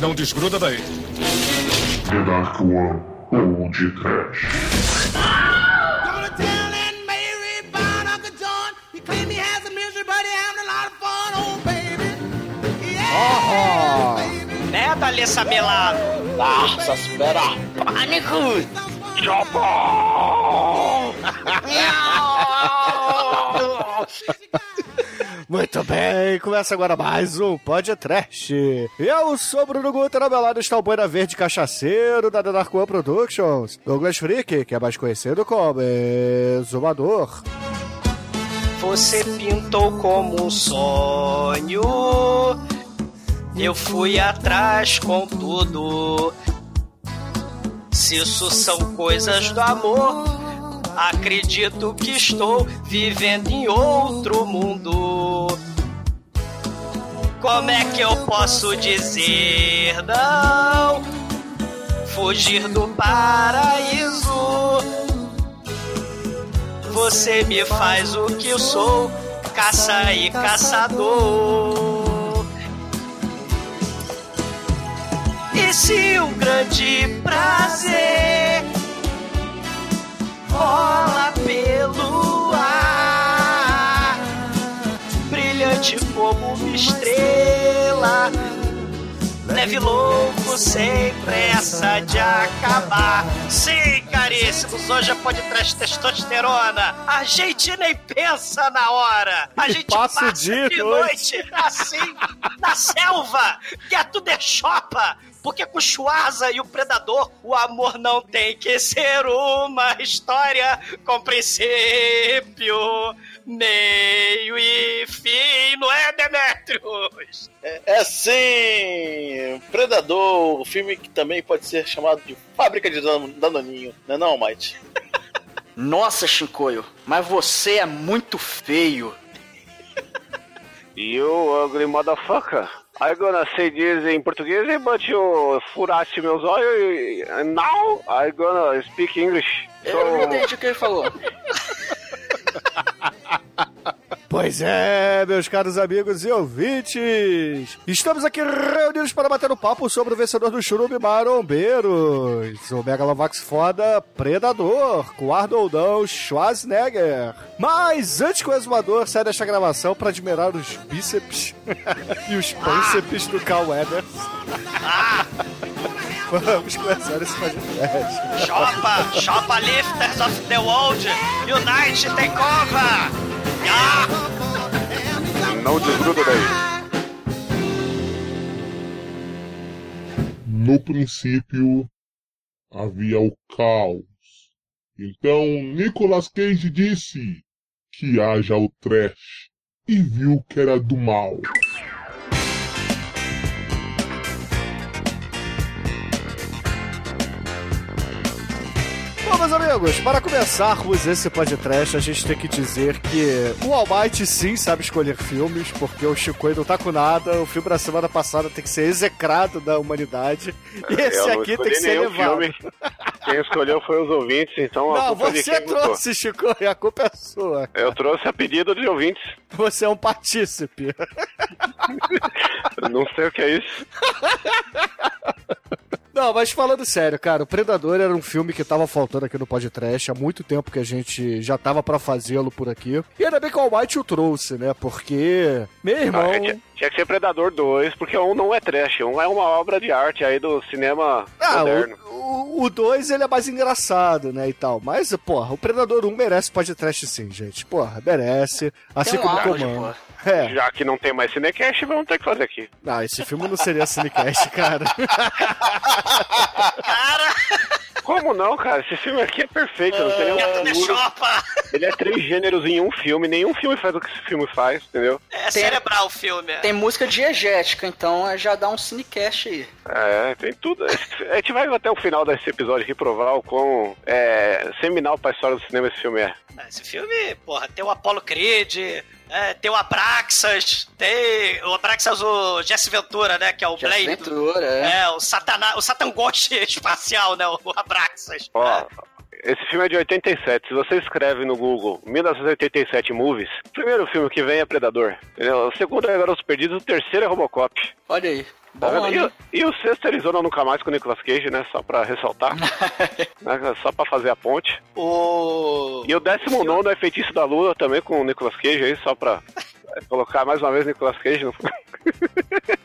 Não desgruda daí. The Dark One ou de Trash. Gonna tell Aunt Mary about Uncle John. He claim he has a misery, but he having a lot of fun, oh baby. Yeah, baby. Né, Dalessa Melado? Nossa, espera! Pânico! Muito bem, começa agora mais um Pod Trash. Eu sou Bruno Guter, ao está o Boina Verde Cachaceiro da One Productions, Douglas Freak, que é mais conhecido como Exumador. Você pintou como um sonho. Eu fui atrás com tudo. Se isso são coisas do amor, acredito que estou vivendo em outro mundo. Como é que eu posso dizer não? Fugir do paraíso. Você me faz o que eu sou, caça e caçador. E se um grande prazer rola pelo ar, brilhante como uma estrela, leve louco sem pressa de acabar. Sim, caríssimos, hoje é pode trazer testosterona. A gente nem pensa na hora. A gente passa passa, de noite assim, na selva, que é tudo é chopa. Porque com o Schwarza e o Predador, o amor não tem que ser uma história com princípio, meio e fim, não é, Demetrius? É, é sim! Predador, o filme que também pode ser chamado de Fábrica de Dan- Danoninho, não é não, Mike? Nossa, Shinkoio, mas você é muito feio. You ugly motherfucker. I gonna say this em português, but you furaste meus olhos e and now I gonna speak English. Eu não entendi o que ele falou. Pois é, meus caros amigos e ouvintes! Estamos aqui reunidos para bater um papo sobre o vencedor do Churume Marombeiros, o Megalovax foda Predador, com Arnoldão Schwarzenegger. Mas antes que o exumador saia desta gravação para admirar os bíceps e os pânceps do Cal Weber, vamos começar esse podcast. Chopa, Chopa Lifters of the World, Unite Takeover! Ah! Não desgruda daí. No princípio havia o caos. Então Nicolas Cage disse que haja o trash e viu que era do mal. Meus amigos, para começarmos esse podcast, a gente tem que dizer que o Almighty sim sabe escolher filmes, porque o Chico não tá com nada. O filme da semana passada tem que ser execrado da humanidade. E esse Eu não aqui tem que ser levado. filme. Quem escolheu foi os ouvintes, então a Não, culpa é de você quem votou. trouxe, Chico, e a culpa é sua. Eu trouxe a pedido de ouvintes. Você é um partícipe. Não sei o que é isso. Não, mas falando sério, cara, o Predador era um filme que tava faltando aqui no podcast há muito tempo que a gente já tava pra fazê-lo por aqui. E ainda bem que o Almighty o trouxe, né? Porque, meu irmão. Ah, é, tinha, tinha que ser Predador 2, porque um não é trash, um é uma obra de arte aí do cinema Ah, moderno. o 2 ele é mais engraçado, né, e tal. Mas, porra, o Predador 1 merece podcast sim, gente. Porra, merece. Assim Tem como o Comando. É. Já que não tem mais Cinecast, vamos ter que fazer aqui. Não, esse filme não seria Cinecast, cara. Cara, Como não, cara? Esse filme aqui é perfeito, não tem é é chopa! Ele é três gêneros em um filme, nenhum filme faz o que esse filme faz, entendeu? É cerebral o filme. Tem música diegética, então já dá um cinecast aí. É, tem tudo. A gente vai até o final desse episódio aqui provar o quão é, seminal pra história do cinema esse filme é. Esse filme, porra, tem o Apollo Creed, é, tem o Abraxas, tem o Abraxas, o Jesse Ventura, né, que é o Jesse Blade. Ventura, é. É, o, satana, o Satangote espacial, né, o Abraxas. Ó, esse filme é de 87. Se você escreve no Google 1987 Movies, o primeiro filme que vem é Predador. Entendeu? O segundo é Garotos Perdidos, o terceiro é Robocop. Olha aí. Tá Bom ano, hein? E, e o sexto Arizona Nunca Mais com o Nicolas Cage, né? Só pra ressaltar. né? Só pra fazer a ponte. O. E o décimo nono é Feitiço da Lua também com o Nicolas Cage aí, só pra colocar mais uma vez o Nicolas Cage no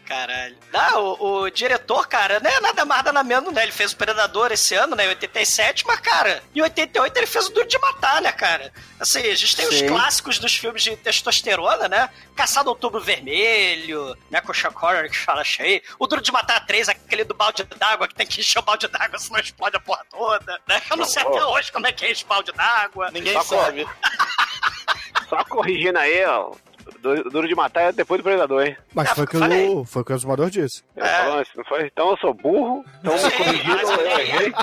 Caralho. Ah, o, o diretor, cara, não é nada mais nada menos, né? Ele fez o Predador esse ano, né? Em 87, mas, cara, em 88 ele fez o Duro de Matar, né, cara? Assim, a gente tem os Sim. clássicos dos filmes de testosterona, né? Caçado Outubro Vermelho, né? Com o Sean Connery que fala cheio. O Duro de Matar 3, aquele do balde d'água, que tem que encher o balde d'água, senão explode a porra toda, né? Eu não sei até hoje como é que é esse balde d'água. Ninguém Só sabe. Só corrigindo aí, ó. Du- Duro de matar é depois do Predador, hein? Mas Ah, foi o que o, foi o que o Exumador disse. Ele falou antes, não foi? Então eu sou burro, então me corrigiram, mas eu errei.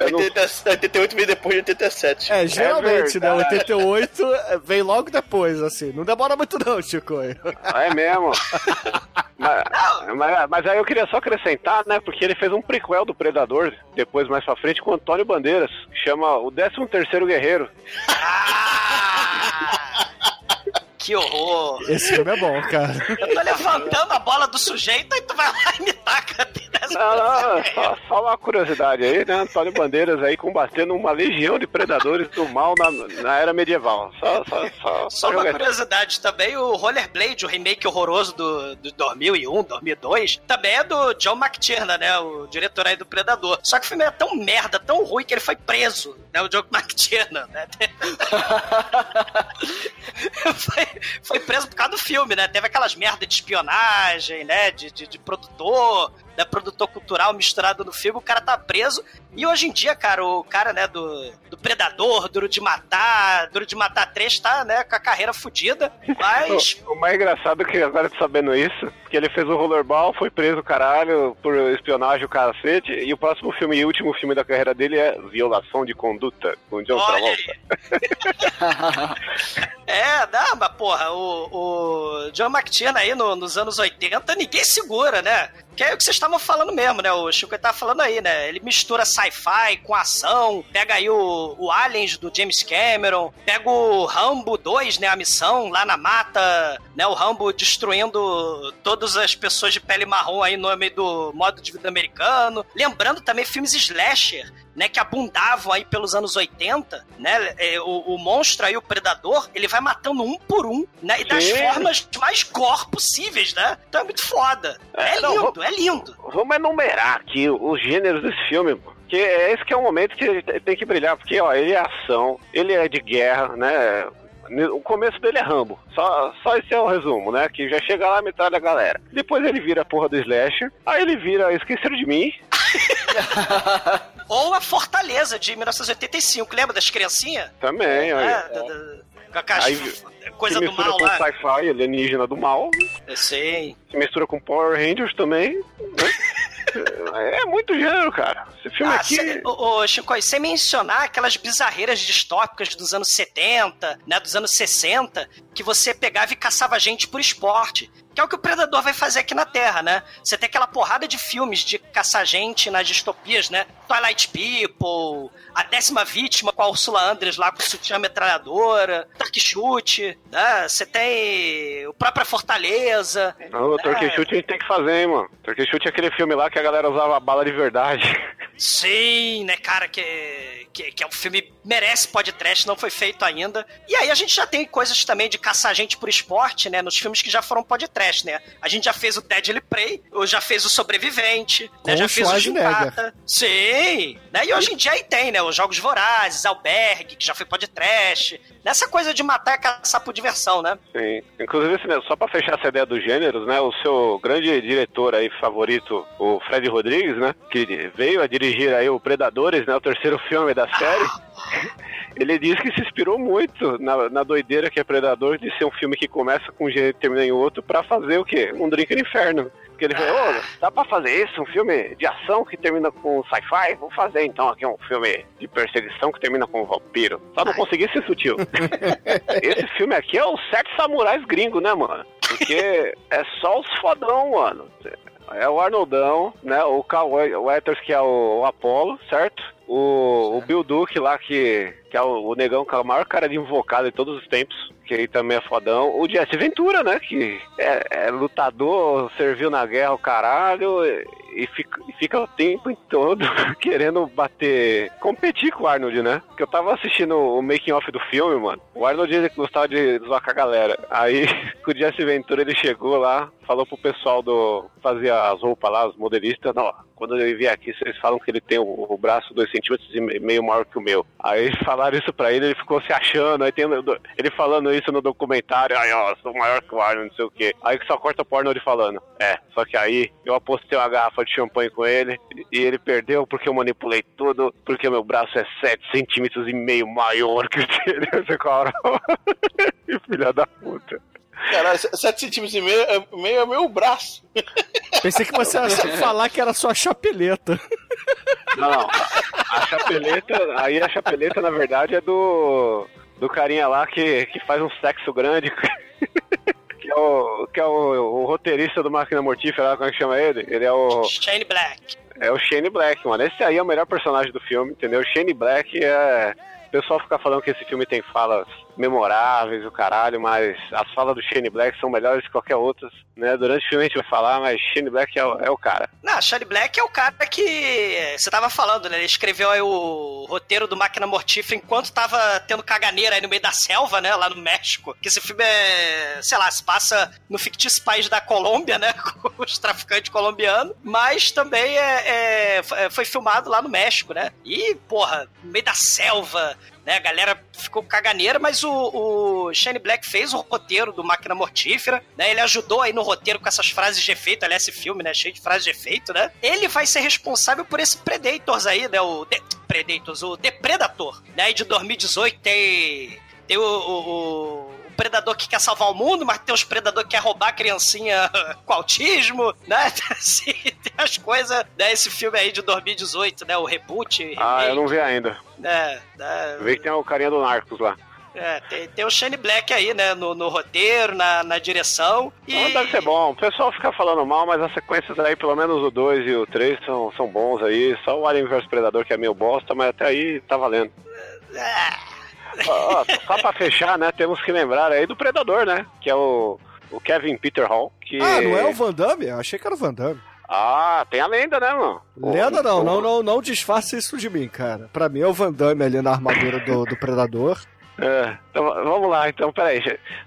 Eu não- 80 88 veio depois de 87. É, geralmente, né? verdade. 88 vem logo depois, assim. Não demora muito não, Chico. Ah, é mesmo. mas, mas, mas aí eu queria só acrescentar, né? Porque ele fez um prequel do Predador, depois mais pra frente, com o Antônio Bandeiras, que chama O 13 Terceiro Guerreiro. Ah! Que horror! Esse filme é bom, cara. Eu tô levantando a bola do sujeito, aí tu vai lá e me taca dessa Não, não, só, só uma curiosidade aí, né? Antônio Bandeiras aí combatendo uma legião de predadores do mal na, na era medieval. Só, só, só, Só uma jogar- curiosidade também, o Rollerblade, o remake horroroso do, do 2001, 2002, também é do John McTiernan, né, o diretor aí do Predador. Só que o filme é tão merda, tão ruim, que ele foi preso, né, o John McTiernan, né. foi, foi preso por causa do filme, né, teve aquelas merdas de espionagem, né, de, de, de produtor, né, produtor cultural misturado no filme, o cara tá preso. E hoje em dia, cara, o cara, né, do, do Predador, Duro de Matar, Duro de Matar 3 tá, né, com a carreira fodida, mas... O, o mais engraçado é que agora tô sabendo isso, que ele fez o Rollerball, foi preso, caralho, por espionagem, o cacete, e o próximo filme e último filme da carreira dele é Violação de Conduta, com John Travolta. É, não, mas porra, o, o John McTiernan aí no- nos anos 80, ninguém segura, né? Que é o que vocês estavam falando mesmo, né? O Chico tava falando aí, né? Ele mistura sci-fi com ação, pega aí o, o Aliens do James Cameron, pega o Rambo 2, né? A missão lá na mata, né? O Rambo destruindo todas as pessoas de pele marrom aí no meio do modo de vida americano. Lembrando também filmes slasher, né, que abundavam aí pelos anos 80, né? é, O, o monstro aí, o predador, ele vai matando um por um, né? E das Sim. formas mais gore possíveis, né? Então é muito foda. É, É, não, lindo, é lindo. Vamos enumerar aqui os gêneros desse filme, pô. que é esse que é o momento que ele tem que brilhar, porque ó, ele é ação, ele é de guerra, né? O começo dele é Rambo. Só, só esse é o resumo, né? Que já chega lá metade da galera. Depois ele vira a porra do Slasher. Aí ele vira Esqueceram de Mim. Ou a Fortaleza de 1985, lembra das criancinhas? Também, aí. É, da- da- com aquelas Aí, coisa do mistura mal com lá. sci-fi, alienígena do mal. Eu sei. Se mistura com Power Rangers também. né? É muito gênero, cara. Esse filme Ah, aqui. cê- ô, ô, Chico, sem mencionar aquelas bizarreiras distópicas dos anos 70, né, dos anos 60, que você pegava e caçava gente por esporte. Que é o que o Predador vai fazer aqui na Terra, né? Você tem aquela porrada de filmes de caçar gente nas distopias, né? Twilight People, A Décima Vítima com a Ursula Andres lá com o sutiã metralhadora, Dark Shoot, né? Você tem o própria Fortaleza. Não, o Turkey É. Shoot a gente tem que fazer, hein, mano. Turkey Shoot é aquele filme lá que a galera usava bala de verdade. Sim, né, cara, que, que, que é um filme merece podcast, não foi feito ainda. E aí a gente já tem coisas também de caçar gente por esporte, né, nos filmes que já foram podcast, né? A gente já fez o Deadly Prey, ou já fez o Sobrevivente, né, já o fez o. Gintata. Sim, né? E hoje em dia aí tem, né, os Jogos Vorazes, Albergue, que já foi podcast. Nessa coisa de matar e caçar por diversão, né? Sim. Inclusive, assim, né, só pra fechar essa ideia dos gêneros, né? O seu grande diretor aí favorito, o Fred Rodrigues, né? Que veio a dirigir aí o Predadores, né? O terceiro filme da série. Ele disse que se inspirou muito na, na doideira que é Predador de ser um filme que começa com um jeito e termina em outro pra fazer o quê? Um drink no inferno. Porque ele falou, ô, dá pra fazer isso? Um filme de ação que termina com sci-fi? Vou fazer então aqui um filme de perseguição que termina com um vampiro. Só não consegui ser sutil. Esse filme aqui é os sete samurais gringos, né, mano? Porque é só os fodão, mano. É o Arnoldão, né? O Carl Weathers, que é o, o Apollo, certo? O, o Bill Duke lá, que, que é o, o negão, que é o maior cara de invocado de todos os tempos, que ele também é fodão. O Jesse Ventura, né? Que é, é lutador, serviu na guerra o caralho e fica, e fica o tempo todo querendo bater, competir com o Arnold, né? Porque eu tava assistindo o making off do filme, mano. O Arnold ele gostava de zoar com a galera. Aí, com o Jesse Ventura, ele chegou lá, falou pro pessoal do. fazia as roupas lá, os modelistas, não, quando ele vier aqui, vocês falam que ele tem o, o braço dois centímetros e meio maior que o meu. Aí falaram isso pra ele, ele ficou se achando, aí tem ele falando isso no documentário, aí ó, sou maior que o Arnold, não sei o quê. Aí que só corta o Arnold falando, é, só que aí eu apostei uma garrafa de champanhe com ele e ele perdeu porque eu manipulei tudo, porque meu braço é 7 centímetros e meio maior que o dele. Esse cara. que filha da puta. Caralho, 7 centímetros e meio é, meio é meu braço. Pensei que você ia falar que era sua chapeleta. Não, não. A chapeleta, aí a chapeleta na verdade é do do carinha lá que, que faz um sexo grande. que é o que é o, o roteirista do Máquina Mortífera, como é que chama ele? Ele é o Shane Black. é o Shane Black, mano. Esse aí é o melhor personagem do filme, entendeu? Shane Black é o pessoal fica falando que esse filme tem falas memoráveis, o caralho, mas as falas do Shane Black são melhores que qualquer outras, né? Durante o filme a gente vai falar, mas Shane Black é o, é o cara. Não, Shane Black é o cara que você tava falando, né? Ele escreveu aí o roteiro do Máquina Mortífera enquanto tava tendo caganeira aí no meio da selva, né? Lá no México. Que esse filme é, sei lá, se passa no fictício país da Colômbia, né? Com os traficantes colombianos. Mas também é, é- foi filmado lá no México, né? E, porra, no meio da selva, né? A galera ficou caganeira, mas o, o Shane Black fez o roteiro do Máquina Mortífera, né? Ele ajudou aí no roteiro com essas frases de efeito, aliás, esse filme, né? Cheio de frases de efeito, né? Ele vai ser responsável por esse Predators aí, né? O De- Predators, o Depredator, né? E de 2018 tem, tem o, o- Predador que quer salvar o mundo, mas tem os Predador que quer roubar a criancinha com autismo, né? Assim, tem as coisas, né? Esse filme aí de 2018, né? O reboot. Ah, eu remake, não vi ainda. né? Eu vi que tem o carinha do Narcos lá. É, tem, tem o Shane Black aí, né? No, no roteiro, na, na direção. E... Então deve ser bom. O pessoal fica falando mal, mas as sequências aí, pelo menos o 2 e o 3 são, são bons aí. Só o Alien vs Predador que é meio bosta, mas até aí tá valendo. Ah, Ó, só pra fechar, né, temos que lembrar aí do Predador, né? Que é o, o Kevin Peter Hall. Que... Ah, não é o Van Damme? Eu achei que era o Van Damme. Ah, tem a lenda, né, mano? Lenda não, não, não, não disfarce isso de mim, cara. Pra mim é o Van Damme ali na armadura do, do Predador. É, então, vamos lá, então, peraí.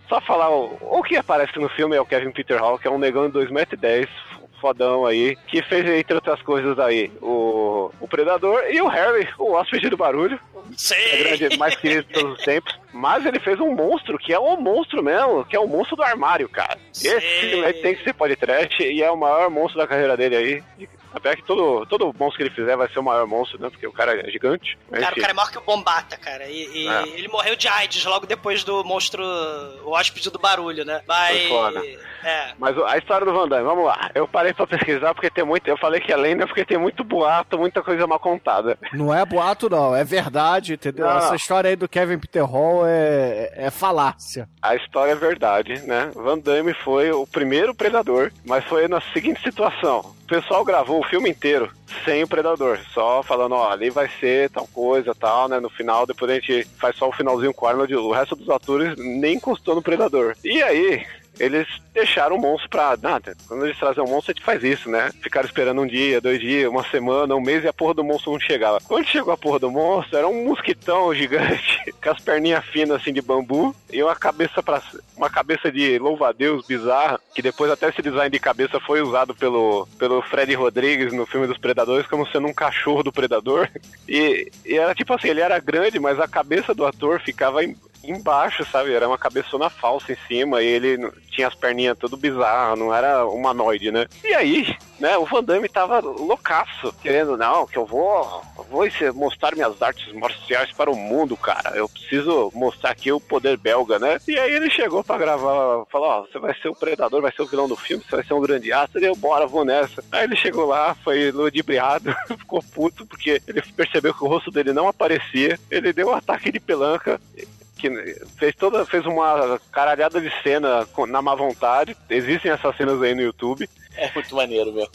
Só falar, o, o que aparece no filme é o Kevin Peter Hall, que é um negão de 2,10m, fodão aí, que fez, entre outras coisas aí, o, o Predador e o Harry, o hóspede do barulho. Sim. É grande, mais querido de todos os tempos. Mas ele fez um monstro, que é o monstro mesmo, que é o monstro do armário, cara. Sim. Esse filme aí tem que ser podcast e é o maior monstro da carreira dele aí. Apesar que todo, todo monstro que ele fizer vai ser o maior monstro, né? Porque o cara é gigante. Mas, Cara, o enfim. cara é maior que o Bombata, cara. E, e É. ele morreu de AIDS logo depois do monstro, o hóspede do barulho, né? Mas. Foi foda. É. Mas a história do Van Damme, vamos lá. Eu parei pra pesquisar porque tem muito. Eu falei que é lenda porque tem muito boato, muita coisa mal contada. Não é boato, não, é verdade, entendeu? Não, Essa não. história aí do Kevin Peter Hall é, é falácia. A história é verdade, né? Van Damme foi o primeiro predador, mas foi na seguinte situação. Pessoal gravou o filme inteiro sem o predador, só falando, ó, ali vai ser tal coisa, tal, né? No final, depois a gente faz só o finalzinho com o Arnold, o resto dos atores nem encostou no predador. E aí, eles deixaram o monstro pra. Nada, quando eles trazem um monstro, a gente faz isso, né? Ficaram esperando um dia, dois dias, uma semana, um mês e a porra do monstro não chegava. Quando chegou a porra do monstro, era um mosquitão gigante, com as perninhas finas assim de bambu e uma cabeça para uma cabeça de louva-a-Deus bizarra, que depois até esse design de cabeça foi usado pelo, pelo Fred Rodrigues no filme dos Predadores como sendo um cachorro do Predador. E, e era tipo assim, ele era grande, mas a cabeça do ator ficava em, embaixo, sabe? Era uma cabeçona falsa em cima e ele tinha as perninhas tudo bizarro, não era humanoide, né? E aí, né, o Van Damme tava loucaço, querendo, não, que eu vou, vou mostrar minhas artes marciais para o mundo, cara. Eu preciso mostrar aqui o poder belga, né? E aí ele chegou pra gravar, falou, ó, você vai ser o predador, vai ser o vilão do filme, você vai ser um grande astro, e eu, bora, vou nessa. Aí ele chegou lá, foi ludibriado, ficou puto, porque ele percebeu que o rosto dele não aparecia, ele deu um ataque de pelanca, que fez toda fez uma caralhada de cena com- na má vontade. Existem essas cenas aí no YouTube. É muito maneiro mesmo.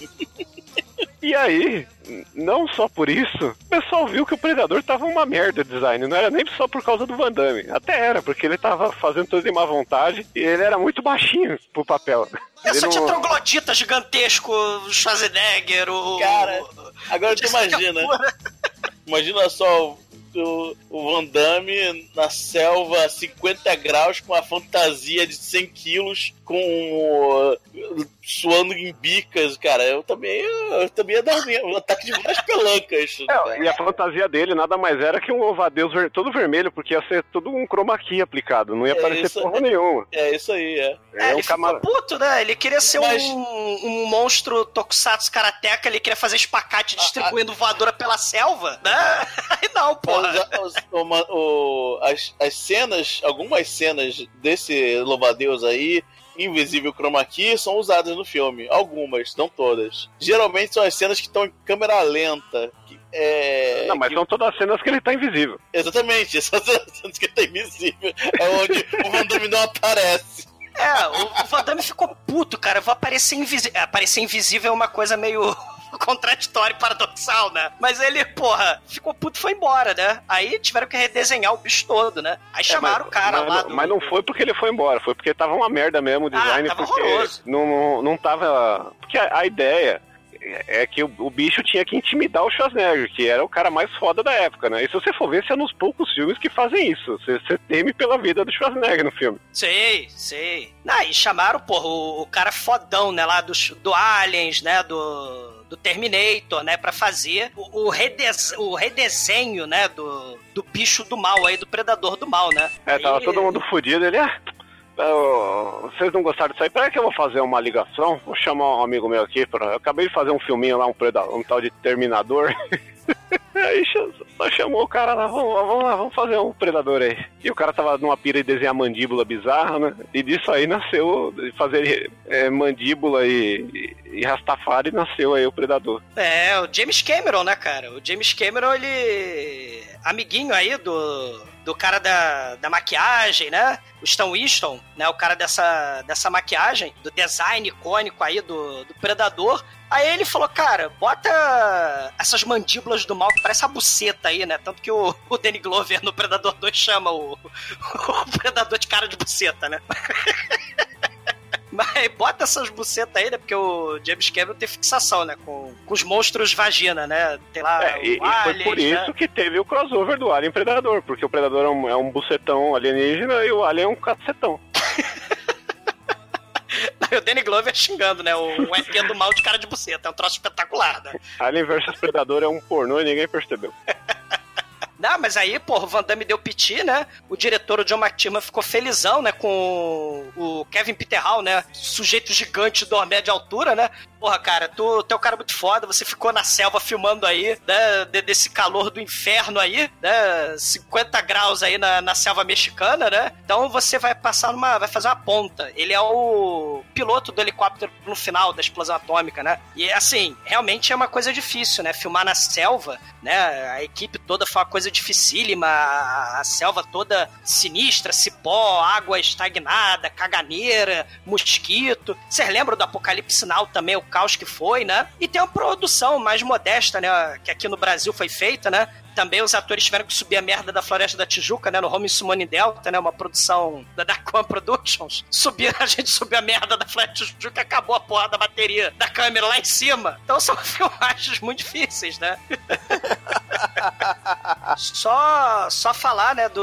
E aí, não só por isso, o pessoal viu que o Predador tava uma merda de design. Não era nem só por causa do Van Damme. Até era, porque ele tava fazendo tudo de má vontade e ele era muito baixinho pro papel. É Ele só tinha não- troglodita gigantesco, o Schwarzenegger, o... Cara, agora tu imagina. Imagina só o, o Van Damme na selva a 50 graus com a fantasia de 100 quilos com uh, suando em bicas, cara. Eu também, eu também ia dar um, um ataque de várias pelancas. É, e a fantasia dele nada mais era que um louvadeus ver- todo vermelho, porque ia ser todo um chroma key aplicado, não ia É aparecer isso, porra né? nenhuma. É isso aí, é. É, um ele camar- ficou puto, né? Ele queria ser Mas- um, um monstro tokusatsu karateca, ele queria fazer espacate distribuindo voadora pela selva, né? Aí não, porra. Mas, os- o- as, as cenas, algumas cenas desse louvadeus aí, invisível chroma key, são usadas no filme. Algumas, não todas. Geralmente são as cenas que estão em câmera lenta. que- é, Não, mas que- são todas as cenas que ele tá invisível. Exatamente, essas cenas que tá invisível. É onde o Van Damme não aparece. É, o, o Van Damme ficou puto, cara. Eu vou aparecer invisível. Aparecer invisível é uma coisa meio contraditória e paradoxal, né? Mas ele, porra, ficou puto e foi embora, né? Aí tiveram que redesenhar o bicho todo, né? Aí chamaram É, mas, o cara mas, lá do. mas não foi porque ele foi embora, foi porque tava uma merda mesmo o design. tava porque horroroso. Não, não, tava. Porque a, a ideia é que o, o bicho tinha que intimidar o Schwarzenegger, que era o cara mais foda da época, né? E se você for ver, esse é dos poucos filmes que fazem isso. Você, você teme pela vida do Schwarzenegger no filme. Sei, sei. Ah, e chamaram, porra, o, o cara fodão, né, lá do, do Aliens, né, do, do Terminator, né, pra fazer o, o, redes, o redesenho, né, do, do bicho do mal aí, do predador do mal, né. É, tava Aí- todo mundo fudido, ele, ah, eu- vocês não gostaram disso aí? Peraí que eu vou fazer uma ligação, vou chamar um amigo meu aqui, pra... eu acabei de fazer um filminho lá, um, preda... um tal de Terminador. aí só chamou o cara lá, vamos, vamos lá, vamos fazer um Predador aí. E o cara tava numa pira de desenhar mandíbula bizarra, né? E disso aí nasceu, de fazer é, mandíbula e, e, e Rastafari, nasceu aí o Predador. É, o James Cameron, né, cara? O James Cameron, ele. Amiguinho aí do, do cara da, da maquiagem, né? O Stan Winston, né? O cara dessa, dessa maquiagem, do design icônico aí do, do Predador. Aí ele falou, cara, bota essas mandíbulas do mal que parece a buceta aí, né? Tanto que o, o Danny Glover no Predador 2 chama o, o Predador de cara de buceta, né? Mas bota essas bucetas aí, né? Porque o James Cameron tem fixação, né? Com, com os monstros vagina, né? Tem lá É, e, o e foi Aliens, por né? isso que teve o crossover do Alien Predador, porque o Predador é um, é um bucetão alienígena e o Alien é um cacetão. E o Danny Glover xingando, né? O, o ET do mal de cara de buceta. É um troço espetacular, né? Alien vs Predador é um pornô e ninguém percebeu. Não, mas aí, porra, o Van Damme deu piti, né? O diretor, o John McTiernan, ficou felizão, né? Com o Kevin Peter Hall, né? Sujeito gigante do de altura, né? Porra, cara, tu, tu é um cara muito foda, você ficou na selva filmando aí, né? de- desse calor do inferno aí, né? 50 graus aí na, na selva mexicana, né? Então você vai passar numa. vai fazer uma ponta. Ele é o piloto do helicóptero no final da explosão atômica, né? E assim, realmente é uma coisa difícil, né? Filmar na selva, né? A equipe toda foi uma coisa dificílima, a, a selva toda sinistra, cipó, água estagnada, caganeira, mosquito. Vocês lembram do Apocalipse Sinal também, o caos que foi, né? E tem uma produção mais modesta, né? Que aqui no Brasil foi feita, né? Também os atores tiveram que subir a merda da Floresta da Tijuca, né? No Home Summoning Delta, né? Uma produção da Darkwan Productions. Subir, a gente subiu a merda da Floresta da Tijuca acabou a porra da bateria da câmera lá em cima. Então são filmagens muito difíceis, né? Só, só falar, né, do...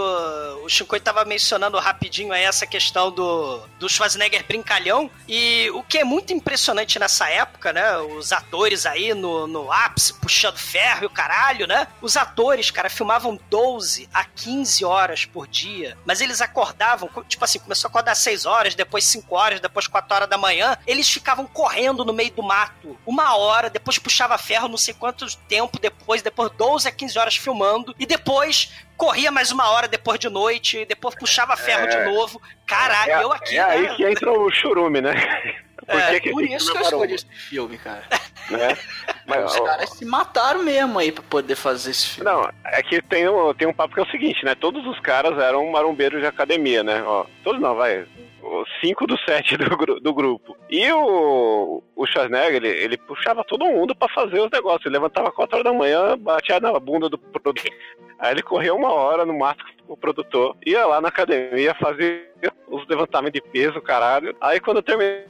O Shinkoi tava mencionando rapidinho aí essa questão do, do Schwarzenegger brincalhão. E o que é muito impressionante nessa época, né, os atores aí no, no ápice, puxando ferro e o caralho, né? Os atores, cara, filmavam 12 a 15 horas por dia. Mas eles acordavam, co- tipo assim, começou a acordar às 6 horas, depois 5 horas, depois 4 horas da manhã. Eles ficavam correndo no meio do mato uma hora, depois puxava ferro, não sei quanto tempo depois, depois 12 a 15 horas filmando, e depois corria mais uma hora depois de noite, e depois puxava ferro de novo. Caralho, é, eu aqui. é aí né? que entra o churume, né? Por É, que Por isso que eu é escolhi esse filme, cara. né? Mas, Os ó, caras se mataram mesmo aí pra poder fazer esse filme. Não, é que tem, um- tem um papo que é o seguinte, né? Todos os caras eram marombeiros de academia, né? Ó, todos não, vai. O 5 do 7 do, do grupo. E o, o Schwarzenegger, ele, ele puxava todo mundo pra fazer os negócios. Ele levantava 4 horas da manhã, batia na bunda do produtor. Aí ele corria uma hora no mato com o produtor, ia lá na academia, fazia os levantamentos de peso, caralho. Aí quando terminou,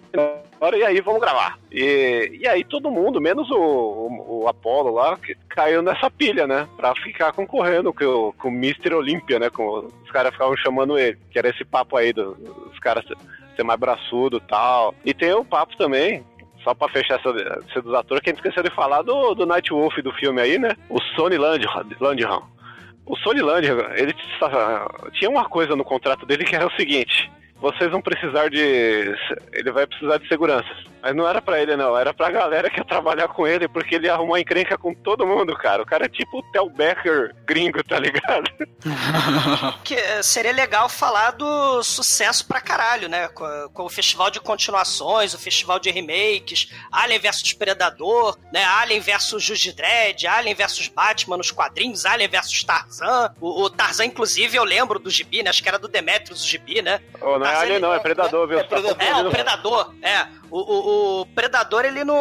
hora, e aí vamos gravar. E, e aí todo mundo, menos o, o, o Apollo lá, que caiu nessa pilha, né? Pra ficar concorrendo com, com o Mr. Olímpia, né? Com, os caras ficavam chamando ele. Que era esse papo aí do- dos caras ser, mais braçudo e tal. E tem o papo também. Só pra fechar essa, essa dos atores, que a gente esqueceu de falar do, do Night Wolf do filme aí, né? O Sonny Landham. Landham. O Sonny Landham, ele tinha uma coisa no contrato dele que era o seguinte: vocês vão precisar de. Ele vai precisar de segurança. Mas não era pra ele, não. Era pra galera que ia trabalhar com ele, porque ele arrumou encrenca com todo mundo, cara. O cara é tipo o Tel Becker gringo, tá ligado? Que eh, seria legal falar do sucesso pra caralho, né? Com, com o festival de continuações, o festival de remakes, Alien vs Predador, né? Alien vs Judy Dredd, Alien vs Batman nos quadrinhos, Alien vs Tarzan. O, o Tarzan, inclusive, eu lembro do gibi, né? Acho que era do Demetrius o gibi, né? Ô, não é alien, ele- não, é predador, viu? é predador. É, o Predador, é. O, o, o Predador, ele no...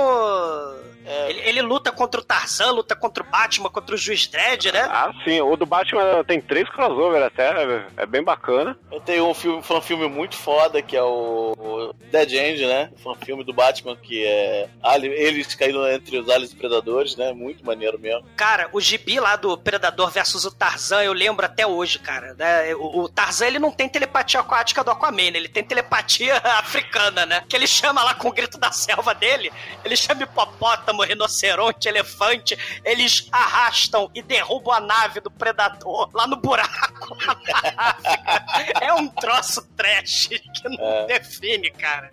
É. Ele, ele luta contra o Tarzan, luta contra o Batman, contra o Juiz Dredd, né? Ah, sim. O do Batman tem três crossover até. é- bem bacana. Eu tenho um filme, um filme muito foda que é o o Dead End, né? Um filme do Batman que é ali- eles caíram entre os aliens predadores, né? Muito maneiro mesmo. Cara, o gibi lá do Predador versus o Tarzan, eu lembro até hoje, cara. né? O, o Tarzan, ele não tem telepatia aquática do Aquaman, né? ele tem telepatia africana, né? Que ele chama lá com o grito da selva dele, ele chama hipopótamo, rinoceronte, elefante, eles arrastam e derrubam a nave do Predador lá no buraco. lá na África. é um troço trash que não É. define, cara.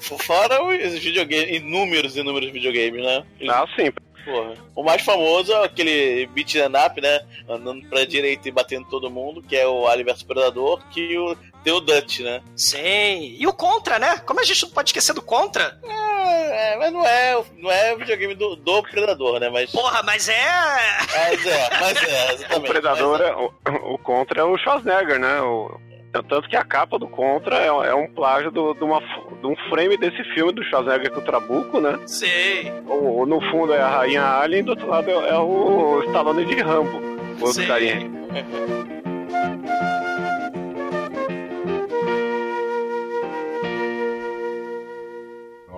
Fora os videogames, inúmeros, inúmeros videogames, né? Ah, sim. Porra. O mais famoso é aquele beat and up, né? Andando pra direita e batendo todo mundo, que é o Alien vs Predador, que o, tem o Dutch, né? Sim. E o Contra, né? Como a gente não pode esquecer do Contra? É, é, mas não é, não é o videogame do, do Predador, né? Mas, Porra, mas é. mas é, mas é, O exatamente. Predador, Mas é, o, o Contra é o Schwarzenegger, né? O, tanto que a capa do Contra é, é um plágio do, de, uma, de um frame desse filme do Schwarzenegger com o Trabuco, né? Sei. O, no fundo é a Rainha Alien e do outro lado é, é o Stallone de Rambo. O outro Sim. carinha.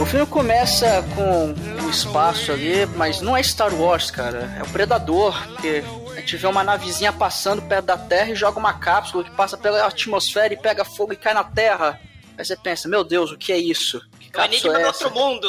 O filme começa com o espaço ali, mas não é Star Wars, cara. É o Predador, que a gente vê uma navezinha passando perto da Terra e joga uma cápsula que passa pela atmosfera e pega fogo e cai na Terra. Aí você pensa, meu Deus, o que é isso? Que O cápsula enigma é do outro mundo.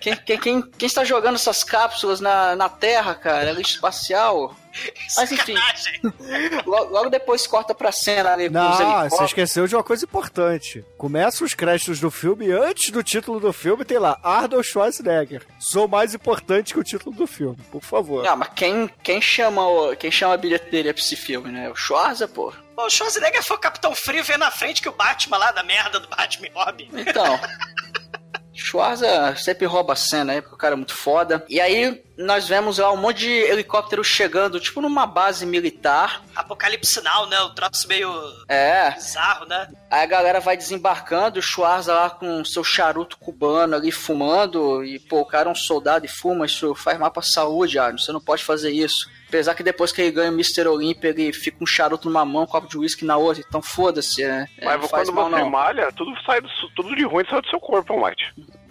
Quem, quem, quem, quem está jogando essas cápsulas na, na Terra, cara? Ela é espacial? Mas enfim. Logo, logo depois corta pra cena ali com os Não, você esqueceu de uma coisa importante. Começa os créditos do filme e antes do título do filme tem lá Arnold Schwarzenegger. Sou mais importante que o título do filme, por favor. Ah, mas quem, quem, chama o, quem chama a bilheteria pra esse filme, né? O Schwarza, pô. Pô, o Schwarzenegger foi o Capitão Frio vendo na frente que o Batman lá da merda do Batman Robin. Então. Schwarza sempre rouba a cena aí, porque o cara é muito foda. E aí nós vemos lá um monte de helicóptero chegando, tipo numa base militar. Apocalipse Now, né? O troço meio É. bizarro, né? Aí a galera vai desembarcando, o Schwarza lá com seu charuto cubano ali fumando. E, pô, o cara é um soldado e fuma, isso faz mal pra saúde, Arno. Você não pode fazer isso. Apesar que depois que ele ganha o Mr. Olympia, ele fica um charuto numa mão, um copo de uísque na outra. Então foda-se, né? É, Mas faz quando mal, você não. malha, tudo, sai do, tudo de ruim sai do seu corpo, Mike.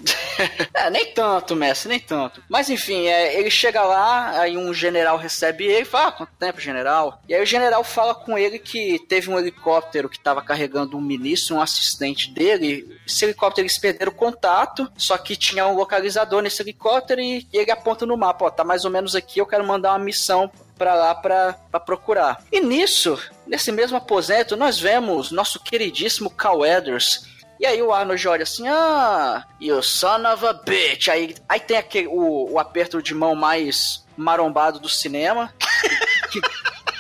É, nem tanto, Messi, nem tanto. Mas enfim, é, ele chega lá, aí um general recebe ele e fala: ah, quanto tempo, general? E aí o general fala com ele que teve um helicóptero que estava carregando um ministro, um assistente dele. Esse helicóptero eles perderam contato, só que tinha um localizador nesse helicóptero e, e ele aponta no mapa: ó, tá mais ou menos aqui, eu quero mandar uma missão pra lá pra procurar. E nisso, nesse mesmo aposento, nós vemos nosso queridíssimo Cal Weathers. E aí o Arnold olha assim, ah, you son of a bitch. Aí, aí tem aquele, o, o aperto de mão mais marombado do cinema.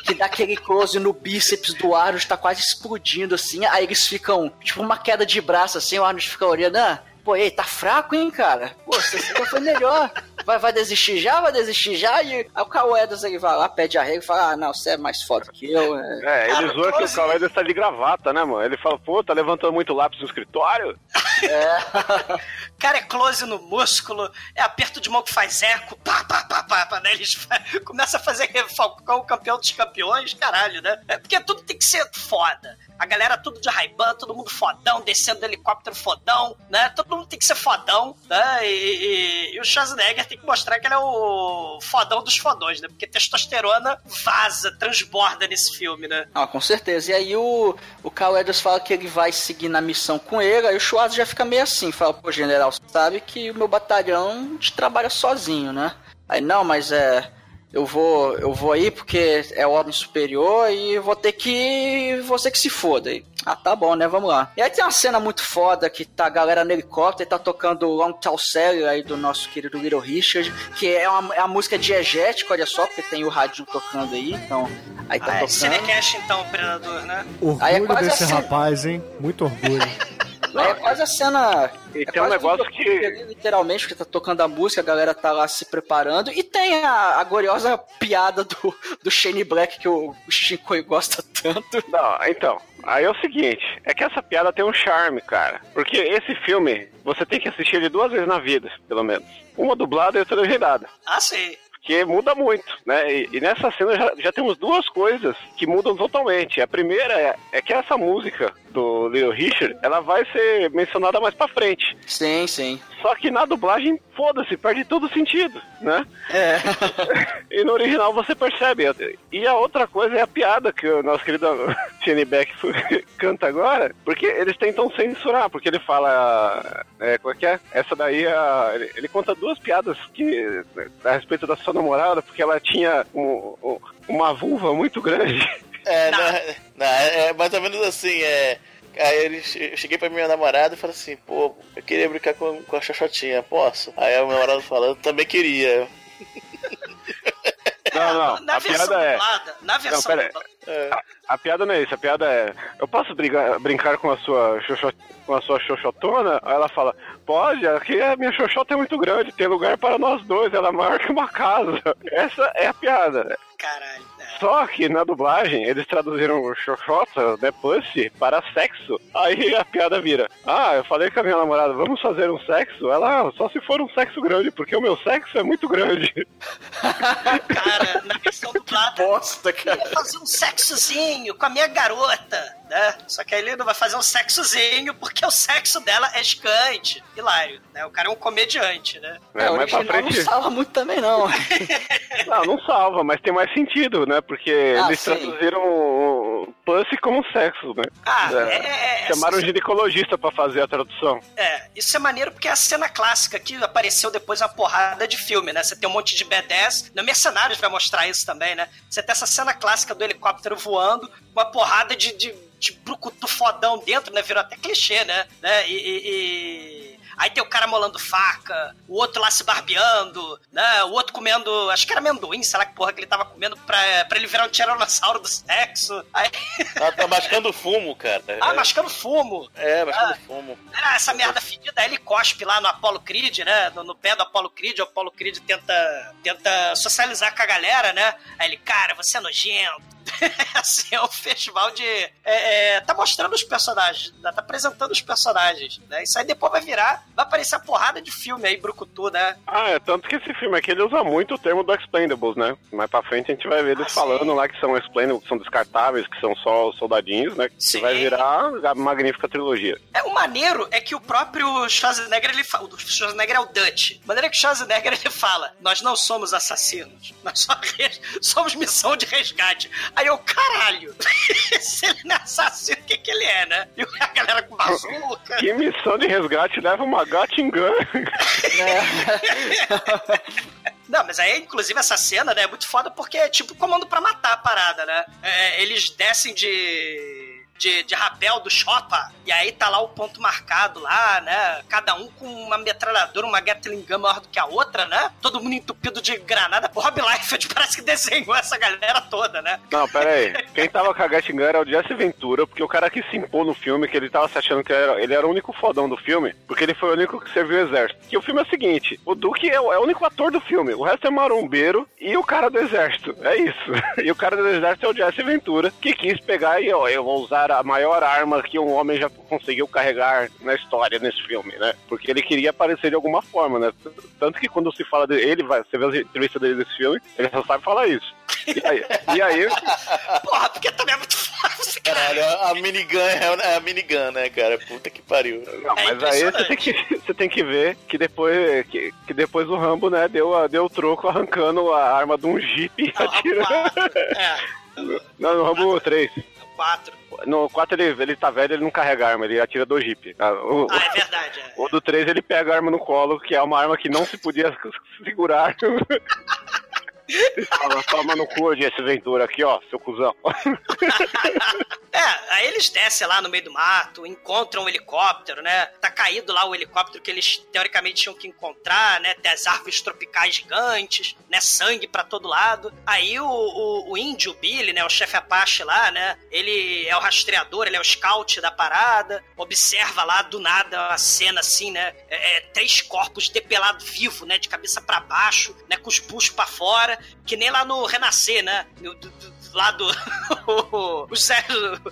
que, dá aquele close no bíceps do Arnold, tá quase explodindo assim. Aí eles ficam, tipo, uma queda de braço assim, o Arnold fica olhando, ah, Pô, ei, tá fraco, hein, cara? Pô, você já foi melhor. Vai, vai desistir já? Vai desistir já? E aí o Cauedas ele vai lá, pede arrego e fala: Ah, não, você é mais foda que eu. É, É, ele Cara, zoa que o quase- Cauê tá de gravata, né, mano? Ele fala, pô, tá levantando muito lápis no escritório? Cara, é close no músculo, é aperto de mão que faz eco, pá, pá, pá, pá, pá, né? Eles começam a fazer Falcão campeão dos campeões, caralho, né? É porque tudo tem que ser foda. A galera tudo de Ray-Ban, todo mundo fodão, descendo do helicóptero fodão, né? Todo mundo tem que ser fodão, né? E, e- e o Schwarzenegger tem que mostrar que ele é o fodão dos fodões, né? Porque testosterona vaza, transborda nesse filme, né? Ah, com certeza. E aí o, o Carl Edwards fala que ele vai seguir na missão com ele, aí o Schwarz já fica meio assim, fala, pô, general, sabe que o meu batalhão te trabalha sozinho, né? Aí, não, mas é. Eu vou, eu vou aí porque é ordem superior e vou ter que. Você que se foda. E, ah, tá bom, né? Vamos lá. E aí tem uma cena muito foda que tá a galera no helicóptero e tá tocando Long Tall Sally aí do nosso querido Little Richard, que é, uma, é a música diegética, olha só, porque tem o rádio tocando aí, então. Aí tá Ah, é tocando. Cinecast, então, Predador, né? Aí é Orgulho quase desse assim. rapaz, hein? Muito orgulho. Aí é quase a cena. E é tem um negócio que. ali, Literalmente, porque tá tocando a música, a galera tá lá se preparando. E tem a, a gloriosa piada do, do Shane Black que o, o Chico gosta tanto. Não, então. Aí é o seguinte, é que essa piada tem um charme, cara. Porque esse filme, você tem que assistir ele duas vezes na vida, pelo menos. Uma dublada e outra legendada. Ah, sim. Porque muda muito, né? E, e nessa cena já, já temos duas coisas que mudam totalmente. A primeira é, é que essa música do Little Richard, ela vai ser mencionada mais pra frente. Sim, sim. Só que na dublagem, foda-se, perde todo o sentido, né? É. E no original você percebe. E a outra coisa é a piada que o nosso querido Shane Beck canta agora, porque eles tentam censurar, porque ele fala. É, qual é que é? Essa daí, a- ele, ele conta duas piadas que, a respeito da sua namorada, porque ela tinha um- um- uma vulva muito grande. É, Não. não, não, é é mais ou menos assim, é. Aí eu cheguei pra minha namorada e falei assim, pô, eu queria brincar com, com a xoxotinha, posso? Aí a minha namorada falou, eu também queria. Não, não, Na a piada é. dublada, na versão pera aí. dublada. É. A piada não é isso, a piada é. Eu posso brigar- brincar com a sua xoxo- com a sua xoxotona? Aí ela fala, pode, aqui a minha xoxota é muito grande, tem lugar para nós dois, ela é maior que uma casa. Essa é a piada. Caralho. Só que na dublagem eles traduziram o xoxota, né, pussy, para sexo. Aí a piada vira, ah, eu falei com a minha namorada, vamos fazer um sexo? Ela, ah, só se for um sexo grande, porque o meu sexo é muito grande. Cara, na versão dublada, Bosta, cara. ele vai fazer um sexozinho com a minha garota, né? Só que aí ele não vai fazer um sexozinho porque o sexo dela é escante. Hilário, né? O cara é um comediante, né? É, É, o mais pra original não frente. fala muito também, não. Não, não salva, mas tem mais sentido, né? Porque Ah, eles sim. traduziram o pussy como sexo, né? Ah, É. é, é, Chamaram o essa- ginecologista pra fazer a tradução. É, isso é maneiro porque é a cena clássica que apareceu depois uma porrada de filme, né? Você tem um monte de B10, no Mercenários vai mostrar isso também, né? Você tem essa cena clássica do helicóptero voando, uma porrada de, de, de brucutu fodão dentro, né? Virou até clichê, né? né? E, e- e- Aí tem o cara molando faca, o outro lá se barbeando, né? O outro comendo, acho que era amendoim, sei lá que porra que ele tava comendo pra, pra ele virar um tiranossauro do sexo. Aí, Ela tá mascando fumo, cara. ah, é, mascando fumo. é, mascando Ah. fumo. Ah, essa merda fedida, aí ele cospe lá no Apollo Creed, né? No, no pé do Apollo Creed, o Apollo Creed tenta, tenta socializar com a galera, né? Aí ele, cara, você é nojento. assim, é um festival de. é, é, tá mostrando os personagens, tá apresentando os personagens, né? Isso aí depois vai virar vai aparecer a porrada de filme aí, Brucutu, né? Ah, é tanto que esse filme aqui ele usa muito o termo do Expendables, né? Mais pra frente a gente vai ver eles Ah, falando sim. lá que são Expendables, que são descartáveis, que são só os soldadinhos, né? Que Sim. vai virar a magnífica trilogia. É, o maneiro é que o próprio Schwarzenegger, ele fala, o Schwarzenegger é o Dutch. A maneira que o Schwarzenegger, ele fala, nós não somos assassinos, nós só somos missão de resgate. Aí eu, caralho, se ele não é assassino, o que que ele é, né? E a galera com bazuca. Que missão de resgate leva uma Gatling Gun. Não, mas aí, inclusive, essa cena, né, é muito foda porque é tipo comando pra matar a parada, né? É, eles descem de. De, de rapel do Choppa, e aí tá lá o ponto marcado lá, né? Cada um com uma metralhadora, uma Gatling Gun maior do que a outra, né? Todo mundo entupido de granada. O Rob Liefeld parece que desenhou essa galera toda, né? Não, pera aí. Quem tava com a Gatling Gun era o Jesse Ventura, porque o cara que se impôs no filme, que ele tava se achando que era, ele era o único fodão do filme, porque ele foi o único que serviu o exército. E o filme é o seguinte, o Duke é é o único ator do filme, o resto é marombeiro e o cara do exército. É isso. E o cara do exército é o Jesse Ventura, que quis pegar e, ó, eu vou usar a maior arma que um homem já conseguiu carregar na história nesse filme, né? Porque ele queria aparecer de alguma forma, né? Tanto que quando se fala dele, vai, você vê as entrevistas dele nesse filme, ele só sabe falar isso. E aí, e aí Porra, porque também é muito fácil, cara. Caralho, a minigun é a minigun, né, cara? Puta que pariu. Não, É mas aí você tem, que, você tem que ver que depois, que, que depois o Rambo, né, deu, a- deu o troco arrancando a arma de um jeep e Ah, atirando. É, Não, no Rambo 3. Quatro. No 4 ele, ele tá velho, ele não carrega arma, ele atira do jeep. Ah, O, Ah, é verdade. É. o do 3 ele pega a arma no colo, que é uma arma que não se podia segurar. Ele fala, toma no cu de esse Ventura aqui, ó, seu cuzão. É, aí eles descem lá no meio do mato, encontram um helicóptero, né? Tá caído lá o helicóptero que eles teoricamente tinham que encontrar, né? Tem as árvores tropicais gigantes, né? Sangue pra todo lado. Aí o, o, o índio, Billy, né? O chefe Apache lá, né? Ele é o rastreador, ele é o scout da parada. Observa lá do nada a cena assim, né? É, é, três corpos depelados vivo, né? De cabeça pra baixo, né? Com os puxos pra fora, que nem lá no Renascer, né? Do- do- lá do. o, Zé,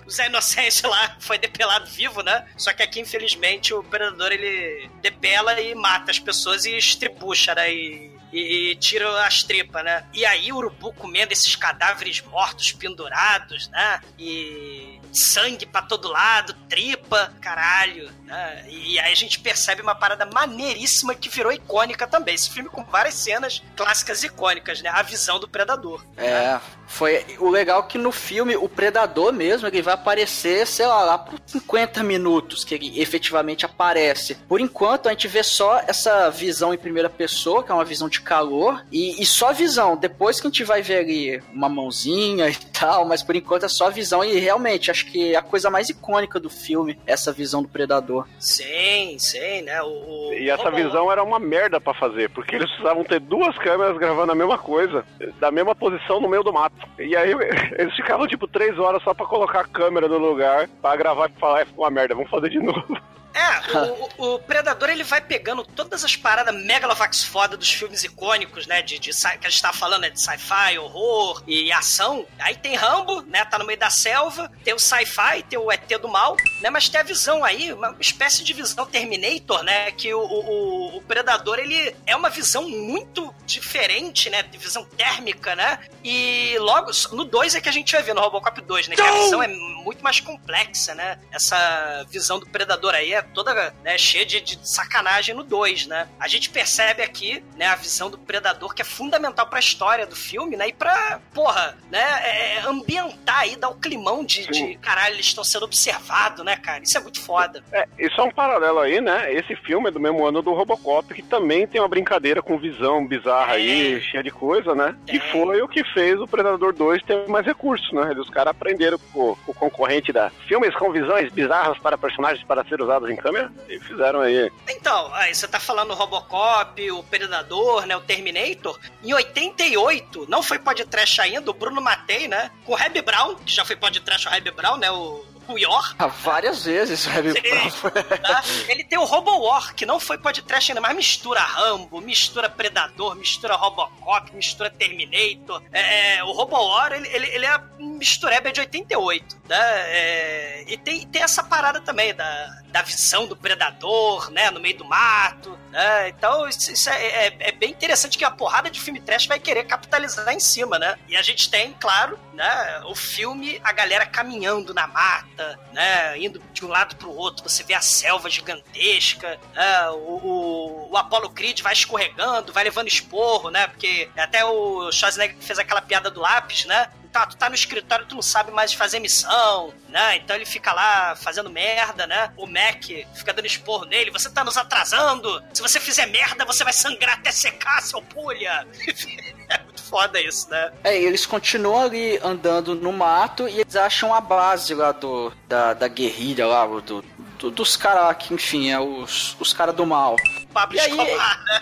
o Zé Inocêncio lá foi depelado vivo, né? Só que aqui, infelizmente, o predador ele depela e mata as pessoas e estribucha, né? E, e, e tira as tripas, né? E aí o urubu comendo esses cadáveres mortos pendurados, né? E sangue pra todo lado, tripa, caralho, né? E aí a gente percebe uma parada maneiríssima que virou icônica também. Esse filme com várias cenas clássicas icônicas, né? A visão do predador. É, foi o legal que no filme o predador mesmo, ele vai aparecer, sei lá, lá por 50 minutos que ele efetivamente aparece. Por enquanto a gente vê só essa visão em primeira pessoa, que é uma visão de calor, e, e só visão. Depois que a gente vai ver ali uma mãozinha e tal, mas por enquanto é só visão e realmente acho que é a coisa mais icônica do filme, essa visão do predador. Sim, sim, né? O, o- E essa visão era uma merda pra fazer, porque eles precisavam ter duas câmeras gravando a mesma coisa, da mesma posição no meio do mato. E aí eles ficavam tipo três horas só pra colocar a câmera no lugar, pra gravar e falar, é, ficou uma merda, vamos fazer de novo. É, o, o- Predador ele vai pegando todas as paradas megalovax foda dos filmes icônicos, né? De, de que a gente tava falando, né? De sci-fi, horror e ação. Aí tem Rambo, né? Tá no meio da selva. Tem o sci-fi, tem o ET do mal, né? Mas tem a visão aí, uma espécie de visão Terminator, né? Que o, o, o Predador ele é uma visão muito diferente, né? De visão térmica, né? E logo no 2 é que a gente vai ver no Robocop 2, né? Que a visão é muito mais complexa, né? Essa visão do Predador aí é toda né, cheia de, de sacanagem no 2, né? A gente percebe aqui, né, a visão do Predador que é fundamental pra história do filme, né? E pra, porra, né, é, ambientar aí, dar o climão de, de caralho, eles estão sendo observados, né, cara? Isso é muito foda. É, isso é um paralelo aí, né? Esse filme é do mesmo ano do Robocop, que também tem uma brincadeira com visão bizarra aí, cheia de coisa, né? Tem. Que foi o que fez o Predador 2 ter mais recursos, né? Os caras aprenderam com o concorrente da filmes com visões bizarras para personagens para ser usados em câmera e fizeram aí. Então, aí você tá falando Robocop, o Predador, né, o Terminator. Em 88, não foi podcast ainda, o Bruno Matei, né, com o Reb Brown, que já foi podcast o Reb Brown, né, o o Yor, Ah, Várias vezes, Heavy Sim. tá? Ele tem o Robo War, que não foi podcast ainda, mas mistura Rambo, mistura Predador, mistura Robocop, mistura Terminator. É, o Robo War, ele, ele, ele é mistureba é de 88, né? É, e tem, tem essa parada também da, da visão do predador, né? No meio do mato, né? Então, isso, isso é, é, é bem interessante que a porrada de filme trash vai querer capitalizar em cima, né? E a gente tem, claro, né? O filme, a galera caminhando na mata, né? Indo de um lado pro outro, você vê a selva gigantesca, né? O, o, o Apollo Creed vai escorregando, vai levando esporro, né? Porque até o Schwarzenegger fez aquela piada do lápis, né? Tá, tu tá no escritório, tu não sabe mais fazer missão, né? Então ele fica lá fazendo merda, né? O Mac fica dando esporro nele, você tá nos atrasando. Se você fizer merda, você vai sangrar até secar, seu pulha. foda isso, né? É, e eles continuam ali andando no mato e eles acham a base lá do, da, da guerrilha lá, do, do- dos caras lá que, enfim, é os, os caras do mal. Pablo E aí- Escobar, né?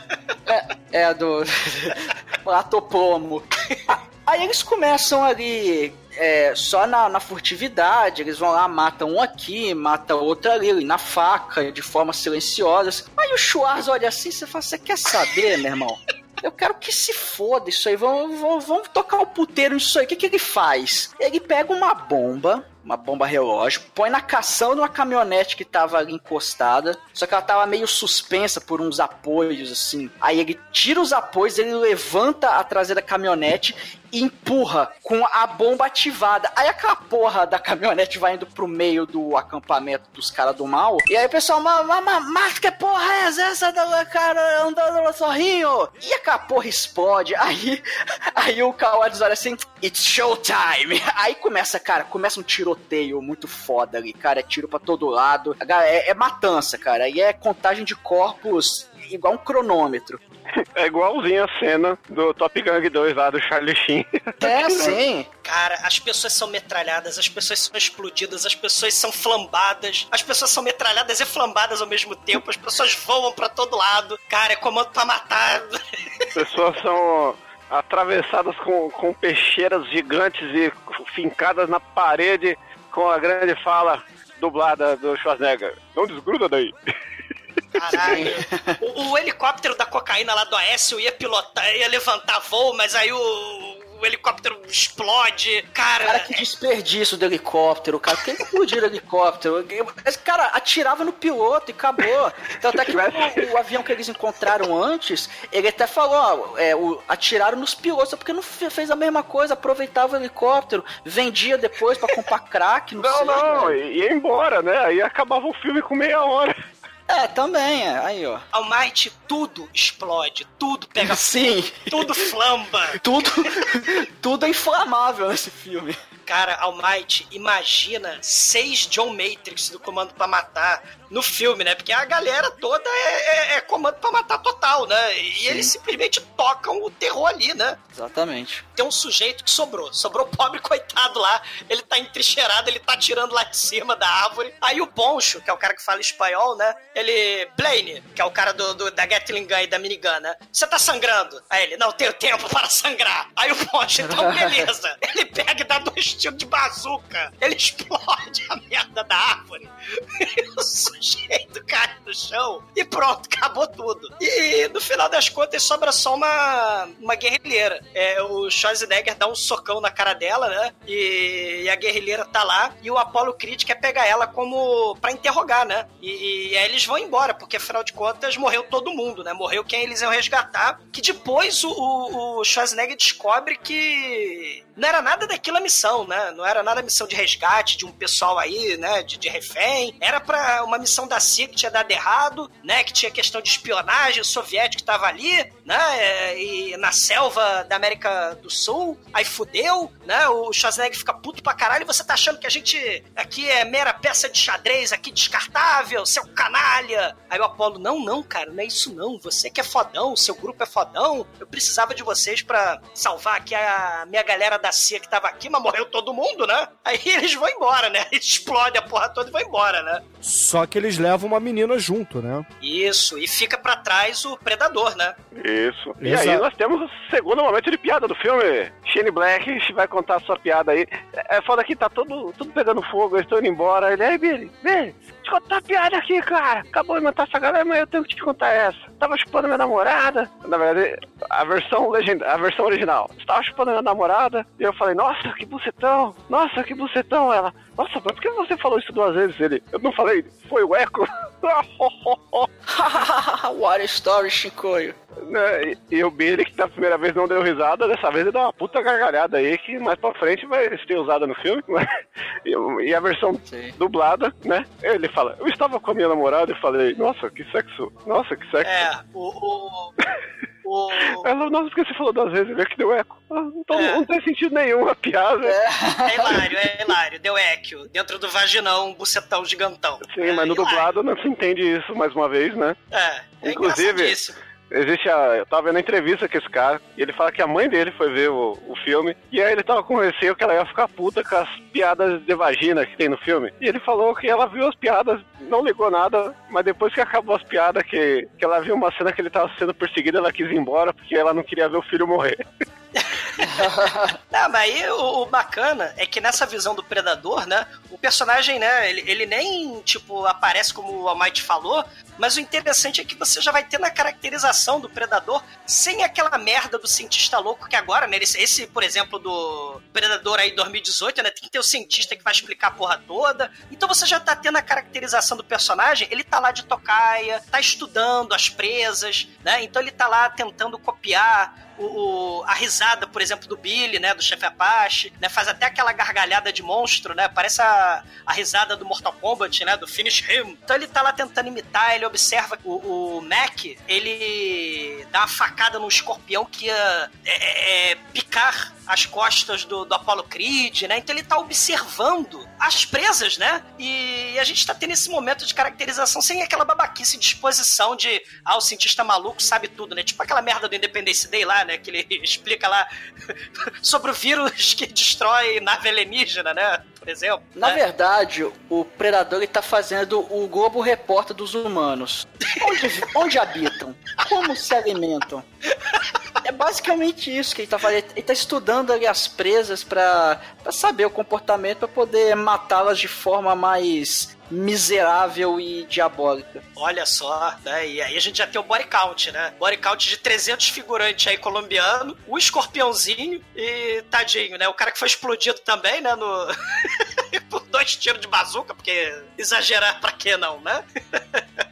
É, é do Latopomo. Aí eles começam ali é, só na, na furtividade, eles vão lá, matam um aqui, matam outro ali, na faca, de forma silenciosa. Aí o Schwarz olha assim, você fala, você quer saber, meu irmão? Eu quero que se foda isso aí, vamos, vamos, vamos tocar o puteiro nisso aí. O que, que ele faz? Ele pega uma bomba, uma bomba relógio, põe na cação de uma caminhonete que tava ali encostada, só que ela tava meio suspensa por uns apoios, assim. Aí ele tira os apoios, ele levanta a traseira da caminhonete empurra com a bomba ativada. Aí aquela porra da caminhonete vai indo pro meio do acampamento dos caras do mal. E aí o pessoal, mas, que porra é essa da cara andando no sorrinho? E aquela porra explode. Aí, aí o Kawadis olha assim, it's showtime. Aí começa, cara, começa um tiroteio muito foda ali, cara. É tiro pra todo lado. É, é matança, cara. E é contagem de corpos igual um cronômetro. É igualzinho a cena do Top Gun 2 lá do Charlie Sheen. É, sim. Cara, as pessoas são metralhadas, as pessoas são explodidas, as pessoas são flambadas, as pessoas são metralhadas e flambadas ao mesmo tempo, as pessoas voam pra todo lado. Cara, é comando pra matar. As pessoas são atravessadas com, com peixeiras gigantes e fincadas na parede com a grande fala dublada do Schwarzenegger. Não desgruda daí. Caralho. O, o helicóptero da cocaína lá do Aécio ia pilotar, ia levantar voo, mas aí o, o helicóptero explode. Cara, Cara, que desperdício do helicóptero, cara. Por que explodiram o helicóptero? Esse cara atirava no piloto e acabou. Então, até que o, o avião que eles encontraram antes, ele até falou: ó, é, o- atiraram nos pilotos, porque não fe- fez a mesma coisa, aproveitava o helicóptero, vendia depois pra comprar crack, não, Não, sei. não, e ia embora, né? Aí acabava o filme com meia hora. É, também, é. Aí, ó. Almighty, tudo explode, tudo pega Sim, tudo flamba. tudo, tudo é inflamável nesse filme. Cara, Almighty, imagina seis John Matrix do Comando pra Matar no filme, né? Porque a galera toda é, é- é Comando pra Matar total, né? E eles simplesmente tocam o terror ali, né? Exatamente. Tem um sujeito que sobrou. Sobrou o pobre coitado lá. Ele tá entrincheirado, ele tá tirando lá de cima da árvore. Aí o Poncho, que é o cara que fala espanhol, né? Ele. Blaine, que é o cara do, do- da Gatling Gun e da minigun, né? Você tá sangrando? Aí ele, não tenho tempo para sangrar. Aí o Poncho, então beleza. Ele pega e dá dois tiros de bazuca. Ele explode a merda da árvore. O sujeito cai no chão e pronto, acabou tudo. E no final das contas sobra só uma, uma guerrilheira. É, o Schwarzenegger dá um socão na cara dela, né? E, e a guerrilheira tá lá e o Apollo Creed quer pegar ela como pra interrogar, né? E, e aí eles vão embora, porque afinal de contas morreu todo mundo, né? Morreu quem eles iam resgatar. Que depois o, o, o Schwarzenegger descobre que não era nada daquilo a missão, né? Não era nada missão de resgate de um pessoal aí, né? De, de refém. Era pra uma missão da CIA que tinha dado errado, né? Que tinha questão de espionagem, soviético tava ali, né? E na selva da América do Sul. Aí fudeu, né? O Schwarzenegger fica puto pra caralho. Você tá achando que a gente aqui é mera peça de xadrez aqui descartável, seu canalha? Aí o Apolo, não, não, cara, não é isso não. Você que é fodão, seu grupo é fodão. Eu precisava de vocês pra salvar aqui a minha galera da CIA que tava aqui, mas morreu todo mundo, né? Aí eles vão embora, né? Explode a porra toda e vão embora, né? Só que eles levam uma menina junto, né? Isso, e fica pra trás o predador, né? Isso. E Exato. aí nós temos o segundo momento de piada do filme. Shane Black vai contar a sua piada aí. É foda que tá todo, tudo pegando fogo, eu estou indo embora. Ele, aí, Billy, Billy, eu contar a piada aqui, cara. Acabou de matar essa galera, mas eu tenho que te contar essa. Tava chupando minha namorada. Na verdade, a versão legenda, a versão original. Estava chupando minha namorada e eu falei, nossa, que bucetão, nossa, que bucetão. Ela, nossa, mas por que você falou isso duas vezes? Ele, eu não falei, foi o eco. What a story, Chicoio. Né, e, e o Billy, que da primeira vez não deu risada, dessa vez ele deu uma puta gargalhada aí, que mais pra frente vai ser usada no filme. mas- e, e a versão Sim. dublada, né? Ele fala, eu estava com a minha namorada e falei, nossa, que sexo, nossa, que sexo. É, o. o, o Ela, nossa, porque você falou duas vezes, ele que deu eco. Ah, Então É. não tem sentido nenhum a piada. é hilário, é hilário. Deu equio. Dentro do vaginão, um bucetão gigantão. Sim, é, mas no hilário. dublado não se entende isso mais uma vez, né? É, é Inclusive-. Existe a. Eu tava vendo a entrevista com esse cara, e ele fala que a mãe dele foi ver o, o filme, e aí ele tava com receio que ela ia ficar puta com as piadas de vagina que tem no filme. E ele falou que ela viu as piadas, não ligou nada, mas depois que acabou as piadas, que, que ela viu uma cena que ele tava sendo perseguido, ela quis ir embora porque ela não queria ver o filho morrer. Não, mas aí o, o bacana é que nessa visão do predador, né? O personagem, né? Ele, ele nem, tipo, aparece como o Almighty falou, mas o interessante é que você já vai ter na caracterização do predador sem aquela merda do cientista louco que agora, né? Esse, esse, por exemplo, do Predador aí 2018, né? Tem que ter o cientista que vai explicar a porra toda. Então você já tá tendo a caracterização do personagem, ele tá lá de tocaia, tá estudando as presas, né? Então ele tá lá tentando copiar o, o- a risada, por exemplo, do Billy, né, do chefe Apache, né, faz até aquela gargalhada de monstro, né, parece a, a risada do Mortal Kombat, né, do Finish Him. Então ele tá lá tentando imitar, ele observa o, o Mac, ele dá uma facada no escorpião que ia é, é, picar as costas do, do Apollo Creed, né, então ele tá observando as presas, né, e a gente tá tendo esse momento de caracterização sem aquela babaquice de exposição de, ah, o cientista maluco sabe tudo, né, tipo aquela merda do Independence Day lá, né, que ele explica lá sobre o vírus que destrói nave alienígena, né, por exemplo. Na né? verdade, o Predador ele tá fazendo o Globo Repórter dos humanos. Onde, onde habitam? Como se alimentam? Basicamente isso que ele tá fazendo. Ele tá estudando ali as presas pra saber o comportamento, pra poder matá-las de forma mais miserável e diabólica. Olha só, né? E aí a gente já tem o body count, né? Body count de 300 figurantes aí colombiano, o escorpiãozinho e tadinho, né? O cara que foi explodido também, né? No... Por dois tiros de bazuca, porque exagerar pra quê não, né?